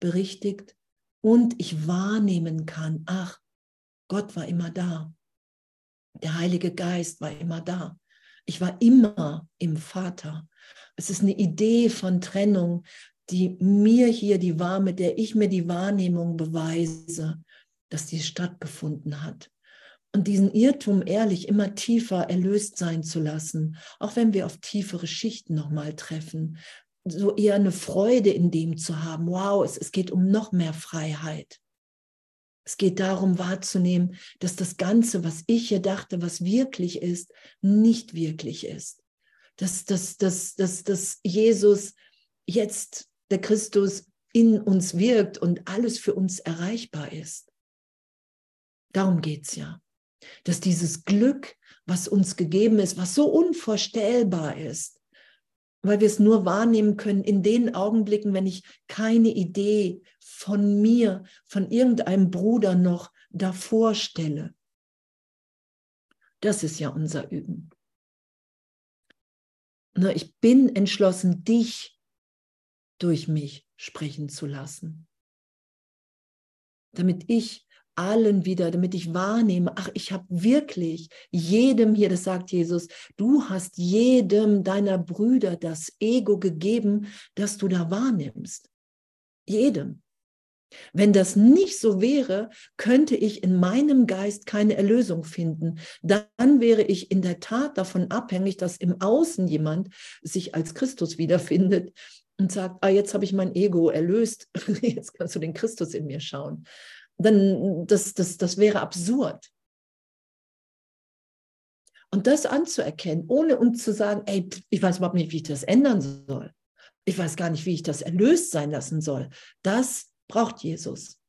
berichtigt und ich wahrnehmen kann, ach, Gott war immer da. Der Heilige Geist war immer da. Ich war immer im Vater. Es ist eine Idee von Trennung, die mir hier die war, mit der ich mir die Wahrnehmung beweise, dass dies stattgefunden hat. Und diesen Irrtum ehrlich immer tiefer erlöst sein zu lassen, auch wenn wir auf tiefere Schichten nochmal treffen, so eher eine Freude in dem zu haben, wow, es, es geht um noch mehr Freiheit. Es geht darum wahrzunehmen, dass das Ganze, was ich hier dachte, was wirklich ist, nicht wirklich ist. Dass, dass, dass, dass, dass Jesus jetzt der Christus in uns wirkt und alles für uns erreichbar ist. Darum geht es ja. Dass dieses Glück, was uns gegeben ist, was so unvorstellbar ist, weil wir es nur wahrnehmen können in den Augenblicken, wenn ich keine Idee von mir, von irgendeinem Bruder noch davor stelle. Das ist ja unser Üben. Ich bin entschlossen, dich durch mich sprechen zu lassen. Damit ich allen wieder, damit ich wahrnehme, ach, ich habe wirklich jedem hier, das sagt Jesus, du hast jedem deiner Brüder das Ego gegeben, das du da wahrnimmst. Jedem. Wenn das nicht so wäre, könnte ich in meinem Geist keine Erlösung finden. Dann wäre ich in der Tat davon abhängig, dass im Außen jemand sich als Christus wiederfindet, und sagt, ah, jetzt habe ich mein Ego erlöst, jetzt kannst du den Christus in mir schauen. Dann, das, das, das wäre absurd. Und das anzuerkennen, ohne uns zu sagen, ey, ich weiß überhaupt nicht, wie ich das ändern soll. Ich weiß gar nicht, wie ich das erlöst sein lassen soll. Das braucht Jesus.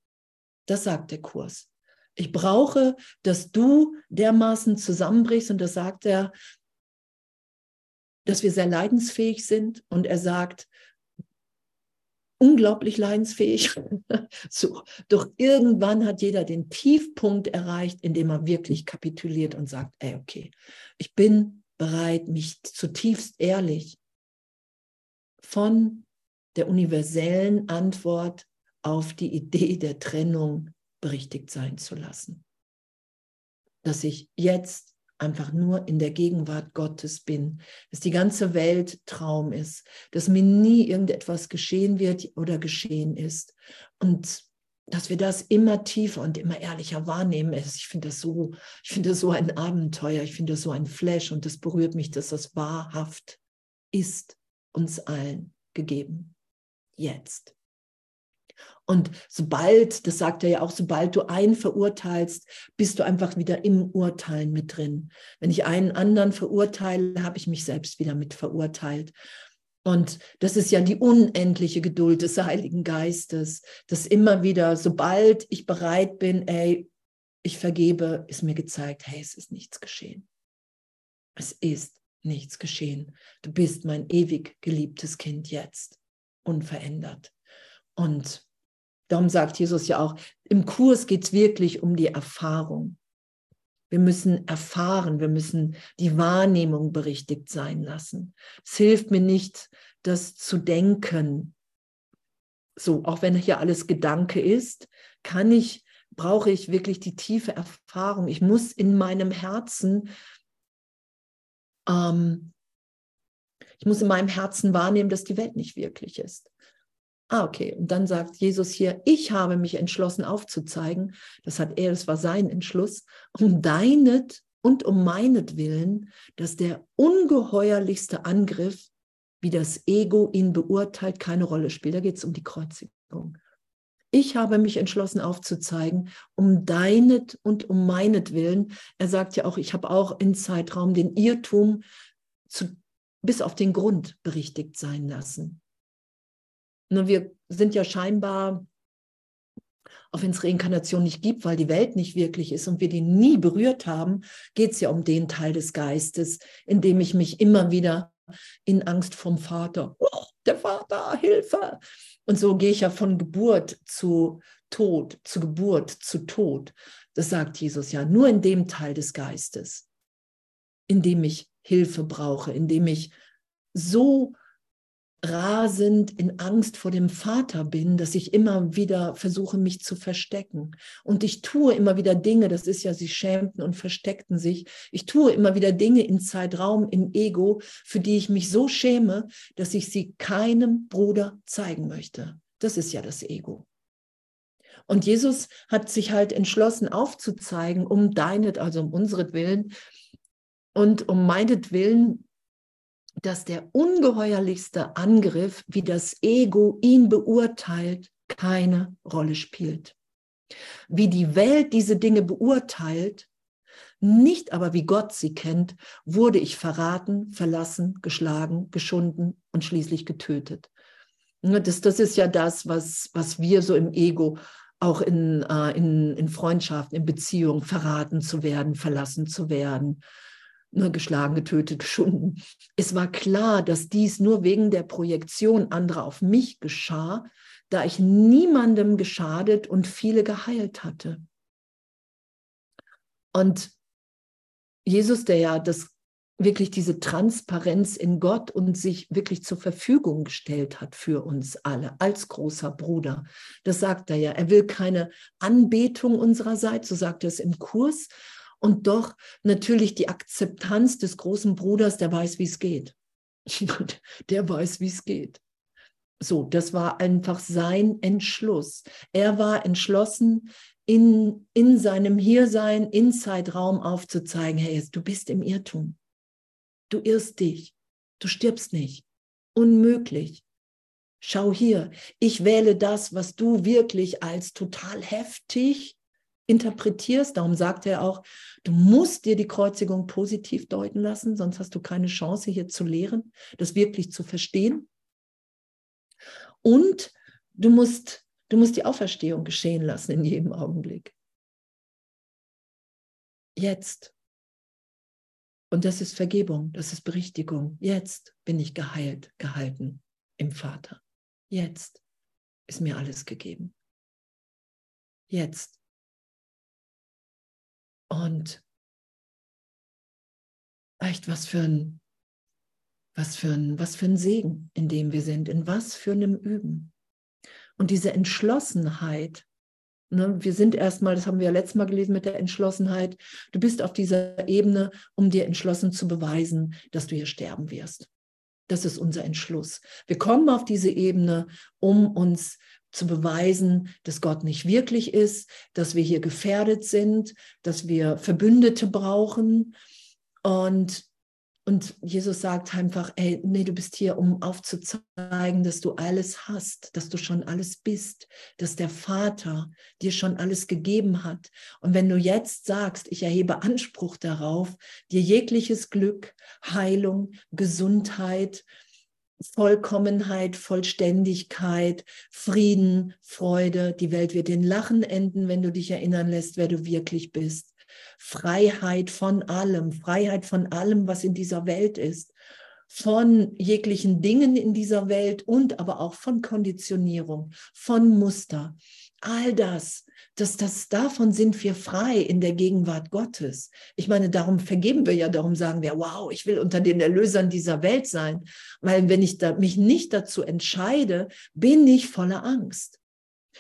Das sagt der Kurs. Ich brauche, dass du dermaßen zusammenbrichst und das sagt er, dass wir sehr leidensfähig sind und er sagt, unglaublich leidensfähig. so, doch irgendwann hat jeder den Tiefpunkt erreicht, in dem er wirklich kapituliert und sagt, ey, okay, ich bin bereit, mich zutiefst ehrlich von der universellen Antwort auf die Idee der Trennung berichtigt sein zu lassen. Dass ich jetzt einfach nur in der Gegenwart Gottes bin, dass die ganze Welt Traum ist, dass mir nie irgendetwas geschehen wird oder geschehen ist und dass wir das immer tiefer und immer ehrlicher wahrnehmen. Ich finde das so, ich finde das so ein Abenteuer, ich finde das so ein Flash und das berührt mich, dass das wahrhaft ist uns allen gegeben. Jetzt. Und sobald, das sagt er ja auch, sobald du einen verurteilst, bist du einfach wieder im Urteilen mit drin. Wenn ich einen anderen verurteile, habe ich mich selbst wieder mit verurteilt. Und das ist ja die unendliche Geduld des Heiligen Geistes, dass immer wieder, sobald ich bereit bin, ey, ich vergebe, ist mir gezeigt, hey, es ist nichts geschehen. Es ist nichts geschehen. Du bist mein ewig geliebtes Kind jetzt, unverändert. Und Darum sagt Jesus ja auch, im Kurs geht es wirklich um die Erfahrung. Wir müssen erfahren, wir müssen die Wahrnehmung berichtigt sein lassen. Es hilft mir nicht, das zu denken. So, auch wenn hier alles Gedanke ist, kann ich, brauche ich wirklich die tiefe Erfahrung. Ich muss in meinem Herzen, ähm, ich muss in meinem Herzen wahrnehmen, dass die Welt nicht wirklich ist. Ah, okay. Und dann sagt Jesus hier, ich habe mich entschlossen aufzuzeigen, das hat er, das war sein Entschluss, um deinet und um meinetwillen, dass der ungeheuerlichste Angriff, wie das Ego ihn beurteilt, keine Rolle spielt. Da geht es um die Kreuzigung. Ich habe mich entschlossen aufzuzeigen, um deinet und um meinetwillen. Er sagt ja auch, ich habe auch im Zeitraum den Irrtum zu, bis auf den Grund berichtigt sein lassen. Ne, wir sind ja scheinbar, auch wenn es Reinkarnation nicht gibt, weil die Welt nicht wirklich ist und wir die nie berührt haben, geht es ja um den Teil des Geistes, in dem ich mich immer wieder in Angst vom Vater, oh, der Vater, Hilfe. Und so gehe ich ja von Geburt zu Tod, zu Geburt zu Tod. Das sagt Jesus ja, nur in dem Teil des Geistes, in dem ich Hilfe brauche, in dem ich so rasend in Angst vor dem Vater bin, dass ich immer wieder versuche, mich zu verstecken. Und ich tue immer wieder Dinge, das ist ja, sie schämten und versteckten sich. Ich tue immer wieder Dinge im Zeitraum, im Ego, für die ich mich so schäme, dass ich sie keinem Bruder zeigen möchte. Das ist ja das Ego. Und Jesus hat sich halt entschlossen aufzuzeigen, um deinet, also um unseren und um meinetwillen dass der ungeheuerlichste Angriff, wie das Ego ihn beurteilt, keine Rolle spielt. Wie die Welt diese Dinge beurteilt, nicht aber wie Gott sie kennt, wurde ich verraten, verlassen, geschlagen, geschunden und schließlich getötet. Das, das ist ja das, was, was wir so im Ego auch in, äh, in, in Freundschaften, in Beziehungen verraten zu werden, verlassen zu werden, ne, geschlagen, getötet, geschunden. Es war klar, dass dies nur wegen der Projektion anderer auf mich geschah, da ich niemandem geschadet und viele geheilt hatte. Und Jesus, der ja das wirklich diese Transparenz in Gott und sich wirklich zur Verfügung gestellt hat für uns alle als großer Bruder. Das sagt er ja. Er will keine Anbetung unsererseits, so sagt er es im Kurs, und doch natürlich die Akzeptanz des großen Bruders, der weiß, wie es geht. der weiß, wie es geht. So, das war einfach sein Entschluss. Er war entschlossen, in, in seinem Hiersein, in Zeitraum aufzuzeigen, hey, du bist im Irrtum. Du irrst dich. Du stirbst nicht. Unmöglich. Schau hier, ich wähle das, was du wirklich als total heftig interpretierst. Darum sagt er auch, du musst dir die Kreuzigung positiv deuten lassen, sonst hast du keine Chance hier zu lehren, das wirklich zu verstehen. Und du musst, du musst die Auferstehung geschehen lassen in jedem Augenblick. Jetzt. Und das ist Vergebung, das ist Berichtigung. Jetzt bin ich geheilt, gehalten im Vater. Jetzt ist mir alles gegeben. Jetzt. Und echt was für ein, was für ein, was für ein Segen, in dem wir sind, in was für einem Üben. Und diese Entschlossenheit, ne, wir sind erstmal, das haben wir ja letztes Mal gelesen mit der Entschlossenheit, du bist auf dieser Ebene, um dir entschlossen zu beweisen, dass du hier sterben wirst. Das ist unser Entschluss. Wir kommen auf diese Ebene, um uns zu beweisen, dass Gott nicht wirklich ist, dass wir hier gefährdet sind, dass wir Verbündete brauchen. Und, und Jesus sagt einfach, ey, nee, du bist hier, um aufzuzeigen, dass du alles hast, dass du schon alles bist, dass der Vater dir schon alles gegeben hat. Und wenn du jetzt sagst, ich erhebe Anspruch darauf, dir jegliches Glück, Heilung, Gesundheit, Vollkommenheit, Vollständigkeit, Frieden, Freude. Die Welt wird in Lachen enden, wenn du dich erinnern lässt, wer du wirklich bist. Freiheit von allem, Freiheit von allem, was in dieser Welt ist, von jeglichen Dingen in dieser Welt und aber auch von Konditionierung, von Muster. All das dass das davon sind wir frei in der Gegenwart Gottes. Ich meine, darum vergeben wir ja, darum sagen wir, wow, ich will unter den Erlösern dieser Welt sein, weil wenn ich da, mich nicht dazu entscheide, bin ich voller Angst.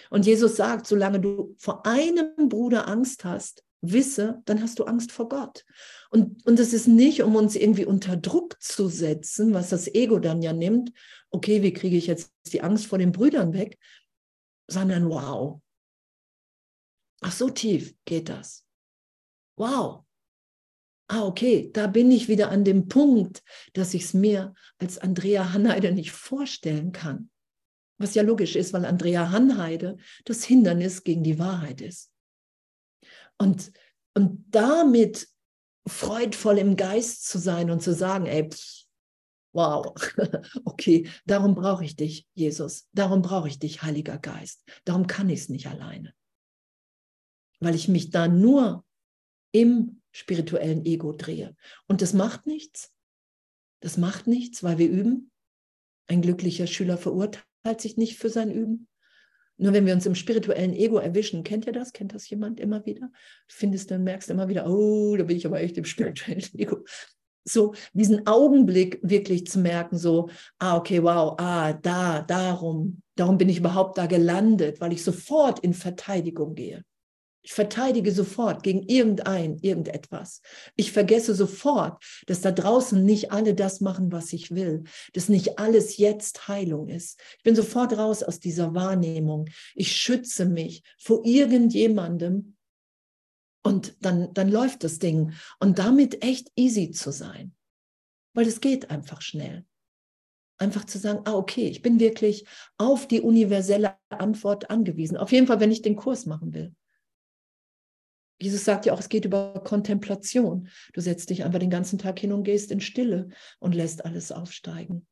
Und Jesus sagt, solange du vor einem Bruder Angst hast, wisse, dann hast du Angst vor Gott. Und, und das ist nicht, um uns irgendwie unter Druck zu setzen, was das Ego dann ja nimmt, okay, wie kriege ich jetzt die Angst vor den Brüdern weg, sondern wow, Ach, so tief geht das. Wow. Ah, okay, da bin ich wieder an dem Punkt, dass ich es mir als Andrea Hanheide nicht vorstellen kann. Was ja logisch ist, weil Andrea Hanheide das Hindernis gegen die Wahrheit ist. Und, und damit freudvoll im Geist zu sein und zu sagen, ey, pff, wow, okay, darum brauche ich dich, Jesus. Darum brauche ich dich, Heiliger Geist. Darum kann ich es nicht alleine weil ich mich da nur im spirituellen Ego drehe. Und das macht nichts. Das macht nichts, weil wir üben. Ein glücklicher Schüler verurteilt sich nicht für sein Üben. Nur wenn wir uns im spirituellen Ego erwischen, kennt ihr das? Kennt das jemand immer wieder? Du findest dann, merkst immer wieder, oh, da bin ich aber echt im spirituellen Ego. So diesen Augenblick wirklich zu merken, so, ah, okay, wow, ah, da, darum, darum bin ich überhaupt da gelandet, weil ich sofort in Verteidigung gehe. Ich verteidige sofort gegen irgendein, irgendetwas. Ich vergesse sofort, dass da draußen nicht alle das machen, was ich will, dass nicht alles jetzt Heilung ist. Ich bin sofort raus aus dieser Wahrnehmung. Ich schütze mich vor irgendjemandem und dann, dann läuft das Ding. Und damit echt easy zu sein, weil es geht einfach schnell. Einfach zu sagen, ah, okay, ich bin wirklich auf die universelle Antwort angewiesen. Auf jeden Fall, wenn ich den Kurs machen will. Jesus sagt ja auch, es geht über Kontemplation. Du setzt dich einfach den ganzen Tag hin und gehst in Stille und lässt alles aufsteigen.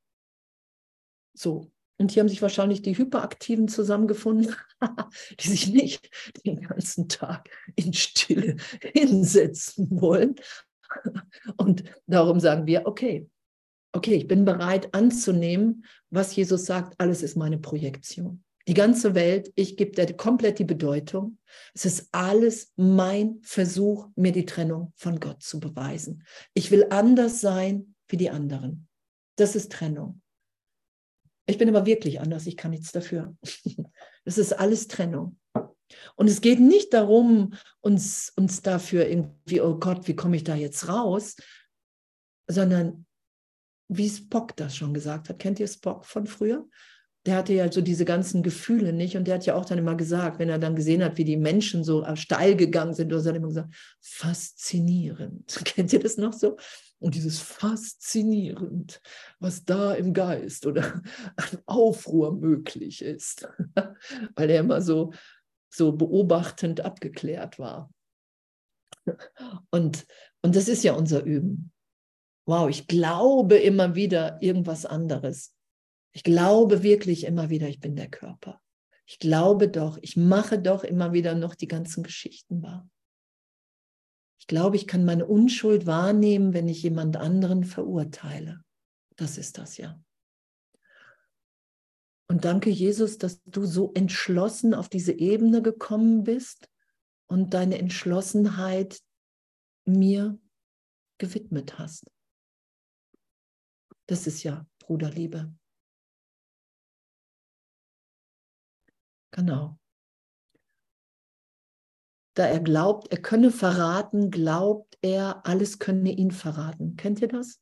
So. Und hier haben sich wahrscheinlich die Hyperaktiven zusammengefunden, die sich nicht den ganzen Tag in Stille hinsetzen wollen. Und darum sagen wir, okay, okay, ich bin bereit anzunehmen, was Jesus sagt, alles ist meine Projektion die ganze Welt, ich gebe dir komplett die Bedeutung. Es ist alles mein Versuch, mir die Trennung von Gott zu beweisen. Ich will anders sein wie die anderen. Das ist Trennung. Ich bin aber wirklich anders, ich kann nichts dafür. Das ist alles Trennung. Und es geht nicht darum, uns, uns dafür irgendwie, oh Gott, wie komme ich da jetzt raus, sondern wie Spock das schon gesagt hat. Kennt ihr Spock von früher? Der hatte ja so diese ganzen Gefühle nicht und der hat ja auch dann immer gesagt, wenn er dann gesehen hat, wie die Menschen so steil gegangen sind, oder so hat er immer gesagt, faszinierend. Kennt ihr das noch so? Und dieses faszinierend, was da im Geist oder an Aufruhr möglich ist, weil er immer so so beobachtend abgeklärt war. Und, und das ist ja unser Üben. Wow, ich glaube immer wieder irgendwas anderes. Ich glaube wirklich immer wieder, ich bin der Körper. Ich glaube doch, ich mache doch immer wieder noch die ganzen Geschichten wahr. Ich glaube, ich kann meine Unschuld wahrnehmen, wenn ich jemand anderen verurteile. Das ist das ja. Und danke, Jesus, dass du so entschlossen auf diese Ebene gekommen bist und deine Entschlossenheit mir gewidmet hast. Das ist ja Bruderliebe. Genau. Da er glaubt, er könne verraten, glaubt er, alles könne ihn verraten. Kennt ihr das?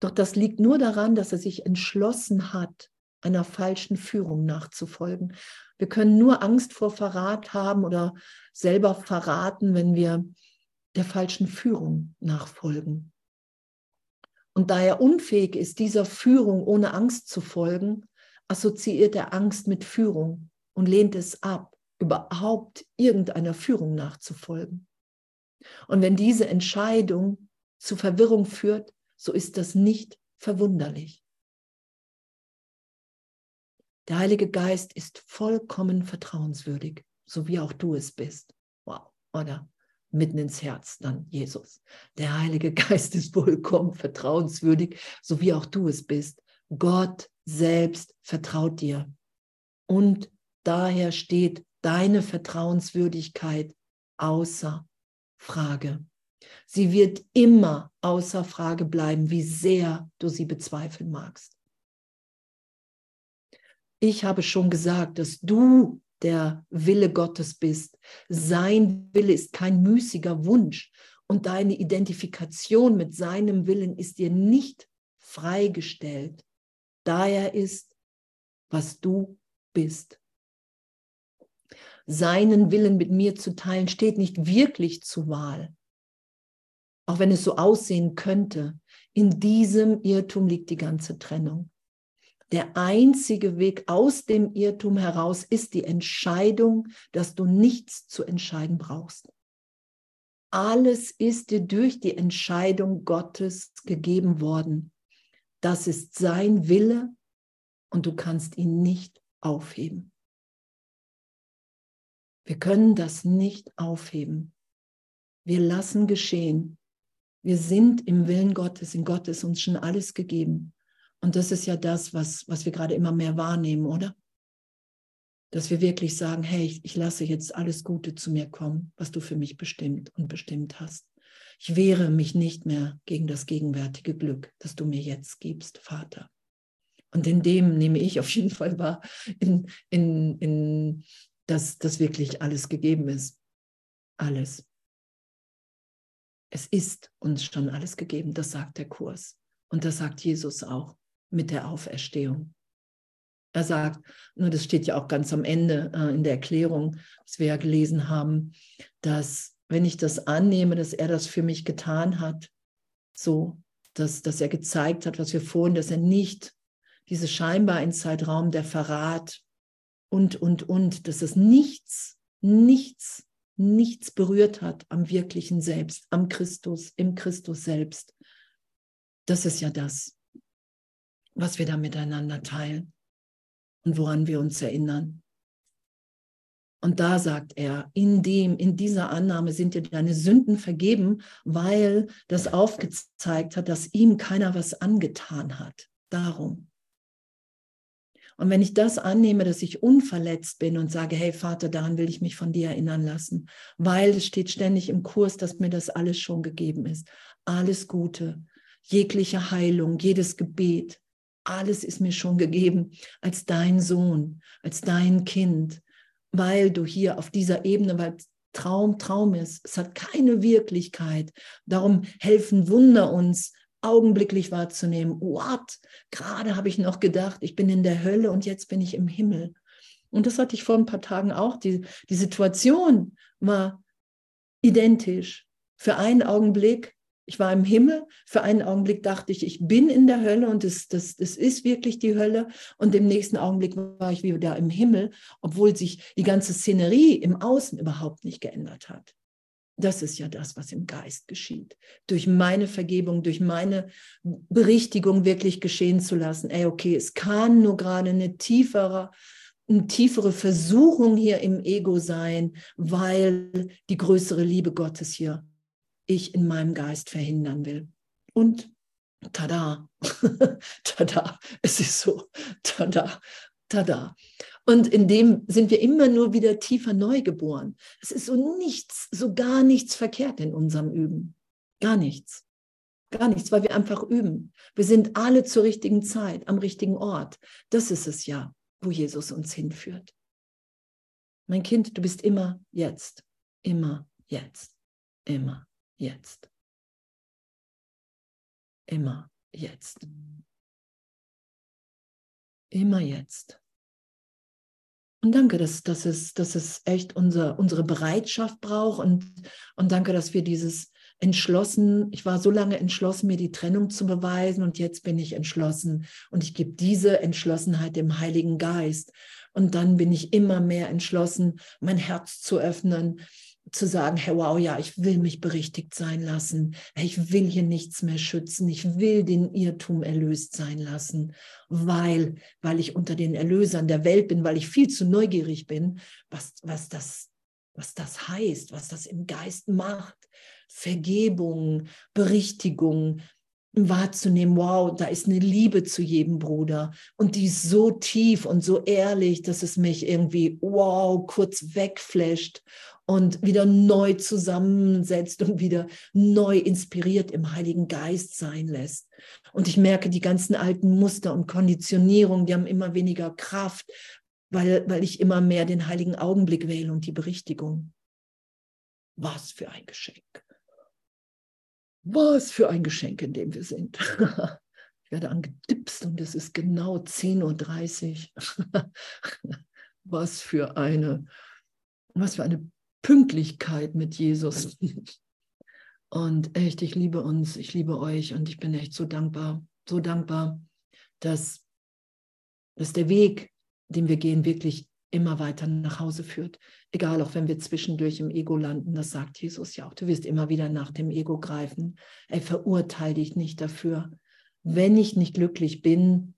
Doch das liegt nur daran, dass er sich entschlossen hat, einer falschen Führung nachzufolgen. Wir können nur Angst vor Verrat haben oder selber verraten, wenn wir der falschen Führung nachfolgen. Und da er unfähig ist, dieser Führung ohne Angst zu folgen, assoziiert er Angst mit Führung und lehnt es ab, überhaupt irgendeiner Führung nachzufolgen. Und wenn diese Entscheidung zu Verwirrung führt, so ist das nicht verwunderlich. Der Heilige Geist ist vollkommen vertrauenswürdig, so wie auch du es bist. Wow, oder? Mitten ins Herz dann Jesus. Der Heilige Geist ist vollkommen vertrauenswürdig, so wie auch du es bist. Gott selbst vertraut dir. Und daher steht deine Vertrauenswürdigkeit außer Frage. Sie wird immer außer Frage bleiben, wie sehr du sie bezweifeln magst. Ich habe schon gesagt, dass du der Wille Gottes bist. Sein Wille ist kein müßiger Wunsch und deine Identifikation mit seinem Willen ist dir nicht freigestellt, da er ist, was du bist. Seinen Willen mit mir zu teilen steht nicht wirklich zur Wahl, auch wenn es so aussehen könnte. In diesem Irrtum liegt die ganze Trennung. Der einzige Weg aus dem Irrtum heraus ist die Entscheidung, dass du nichts zu entscheiden brauchst. Alles ist dir durch die Entscheidung Gottes gegeben worden. Das ist sein Wille und du kannst ihn nicht aufheben. Wir können das nicht aufheben. Wir lassen geschehen. Wir sind im Willen Gottes. In Gott ist uns schon alles gegeben. Und das ist ja das, was, was wir gerade immer mehr wahrnehmen, oder? Dass wir wirklich sagen, hey, ich, ich lasse jetzt alles Gute zu mir kommen, was du für mich bestimmt und bestimmt hast. Ich wehre mich nicht mehr gegen das gegenwärtige Glück, das du mir jetzt gibst, Vater. Und in dem nehme ich auf jeden Fall wahr, in, in, in, dass das wirklich alles gegeben ist. Alles. Es ist uns schon alles gegeben, das sagt der Kurs. Und das sagt Jesus auch mit der Auferstehung. Er sagt, nur das steht ja auch ganz am Ende äh, in der Erklärung, was wir ja gelesen haben, dass wenn ich das annehme, dass er das für mich getan hat, so, dass, dass er gezeigt hat, was wir vorhin, dass er nicht diese scheinbar ein Zeitraum der Verrat und, und, und, dass es nichts, nichts, nichts berührt hat am wirklichen Selbst, am Christus, im Christus selbst. Das ist ja das, was wir da miteinander teilen und woran wir uns erinnern. Und da sagt er, in dem, in dieser Annahme sind dir deine Sünden vergeben, weil das aufgezeigt hat, dass ihm keiner was angetan hat. Darum. Und wenn ich das annehme, dass ich unverletzt bin und sage, hey Vater, daran will ich mich von dir erinnern lassen, weil es steht ständig im Kurs, dass mir das alles schon gegeben ist. Alles Gute, jegliche Heilung, jedes Gebet, alles ist mir schon gegeben als dein Sohn, als dein Kind, weil du hier auf dieser Ebene, weil Traum Traum ist. Es hat keine Wirklichkeit. Darum helfen Wunder uns, augenblicklich wahrzunehmen. What? Gerade habe ich noch gedacht, ich bin in der Hölle und jetzt bin ich im Himmel. Und das hatte ich vor ein paar Tagen auch. Die, die Situation war identisch. Für einen Augenblick Ich war im Himmel. Für einen Augenblick dachte ich, ich bin in der Hölle und das, das, das ist wirklich die Hölle. Und im nächsten Augenblick war ich wieder im Himmel, obwohl sich die ganze Szenerie im Außen überhaupt nicht geändert hat. Das ist ja das, was im Geist geschieht. Durch meine Vergebung, durch meine Berichtigung wirklich geschehen zu lassen. Ey, okay, es kann nur gerade eine tiefere, eine tiefere Versuchung hier im Ego sein, weil die größere Liebe Gottes hier ich in meinem Geist verhindern will. Und tada, tada, es ist so, tada, tada. Und in dem sind wir immer nur wieder tiefer neu geboren. Es ist so nichts, so gar nichts verkehrt in unserem Üben. Gar nichts. Gar nichts, weil wir einfach üben. Wir sind alle zur richtigen Zeit, am richtigen Ort. Das ist es ja, wo Jesus uns hinführt. Mein Kind, du bist immer jetzt, immer jetzt, immer jetzt. Immer jetzt. Immer jetzt. Und danke, dass, dass, es, dass es echt unser, unsere Bereitschaft braucht und, und danke, dass wir dieses entschlossen, ich war so lange entschlossen, mir die Trennung zu beweisen und jetzt bin ich entschlossen und ich gebe diese Entschlossenheit dem Heiligen Geist. Und dann bin ich immer mehr entschlossen, mein Herz zu öffnen, zu sagen, hey, wow, ja, ich will mich berichtigt sein lassen. Ich will hier nichts mehr schützen. Ich will den Irrtum erlöst sein lassen, weil, weil ich unter den Erlösern der Welt bin, weil ich viel zu neugierig bin, was, was das, was das heißt, was das im Geist macht. Vergebung, Berichtigung, wahrzunehmen, wow, da ist eine Liebe zu jedem Bruder und die ist so tief und so ehrlich, dass es mich irgendwie, wow, kurz wegflasht und wieder neu zusammensetzt und wieder neu inspiriert im Heiligen Geist sein lässt. Und ich merke, die ganzen alten Muster und Konditionierungen, die haben immer weniger Kraft, weil, weil ich immer mehr den heiligen Augenblick wähle und die Berichtigung. Was für ein Geschenk. Was für ein Geschenk, in dem wir sind. Ich werde angedipst und es ist genau 10.30 Uhr. Was für eine, was für eine Pünktlichkeit mit Jesus. Und echt, ich liebe uns, ich liebe euch und ich bin echt so dankbar, so dankbar, dass, dass der Weg, den wir gehen, wirklich immer weiter nach Hause führt. Egal, auch wenn wir zwischendurch im Ego landen, das sagt Jesus ja auch. Du wirst immer wieder nach dem Ego greifen. Er verurteile dich nicht dafür. Wenn ich nicht glücklich bin,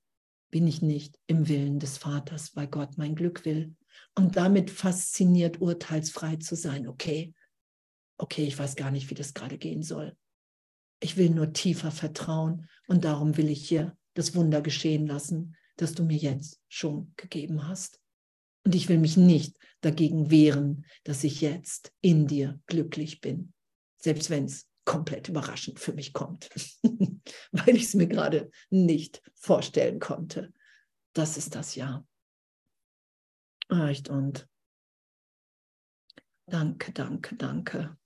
bin ich nicht im Willen des Vaters, weil Gott mein Glück will und damit fasziniert, urteilsfrei zu sein. Okay, okay, ich weiß gar nicht, wie das gerade gehen soll. Ich will nur tiefer vertrauen und darum will ich hier das Wunder geschehen lassen, das du mir jetzt schon gegeben hast. Und ich will mich nicht dagegen wehren, dass ich jetzt in dir glücklich bin, selbst wenn es komplett überraschend für mich kommt, weil ich es mir gerade nicht vorstellen konnte. Das ist das Ja. Echt und danke, danke, danke.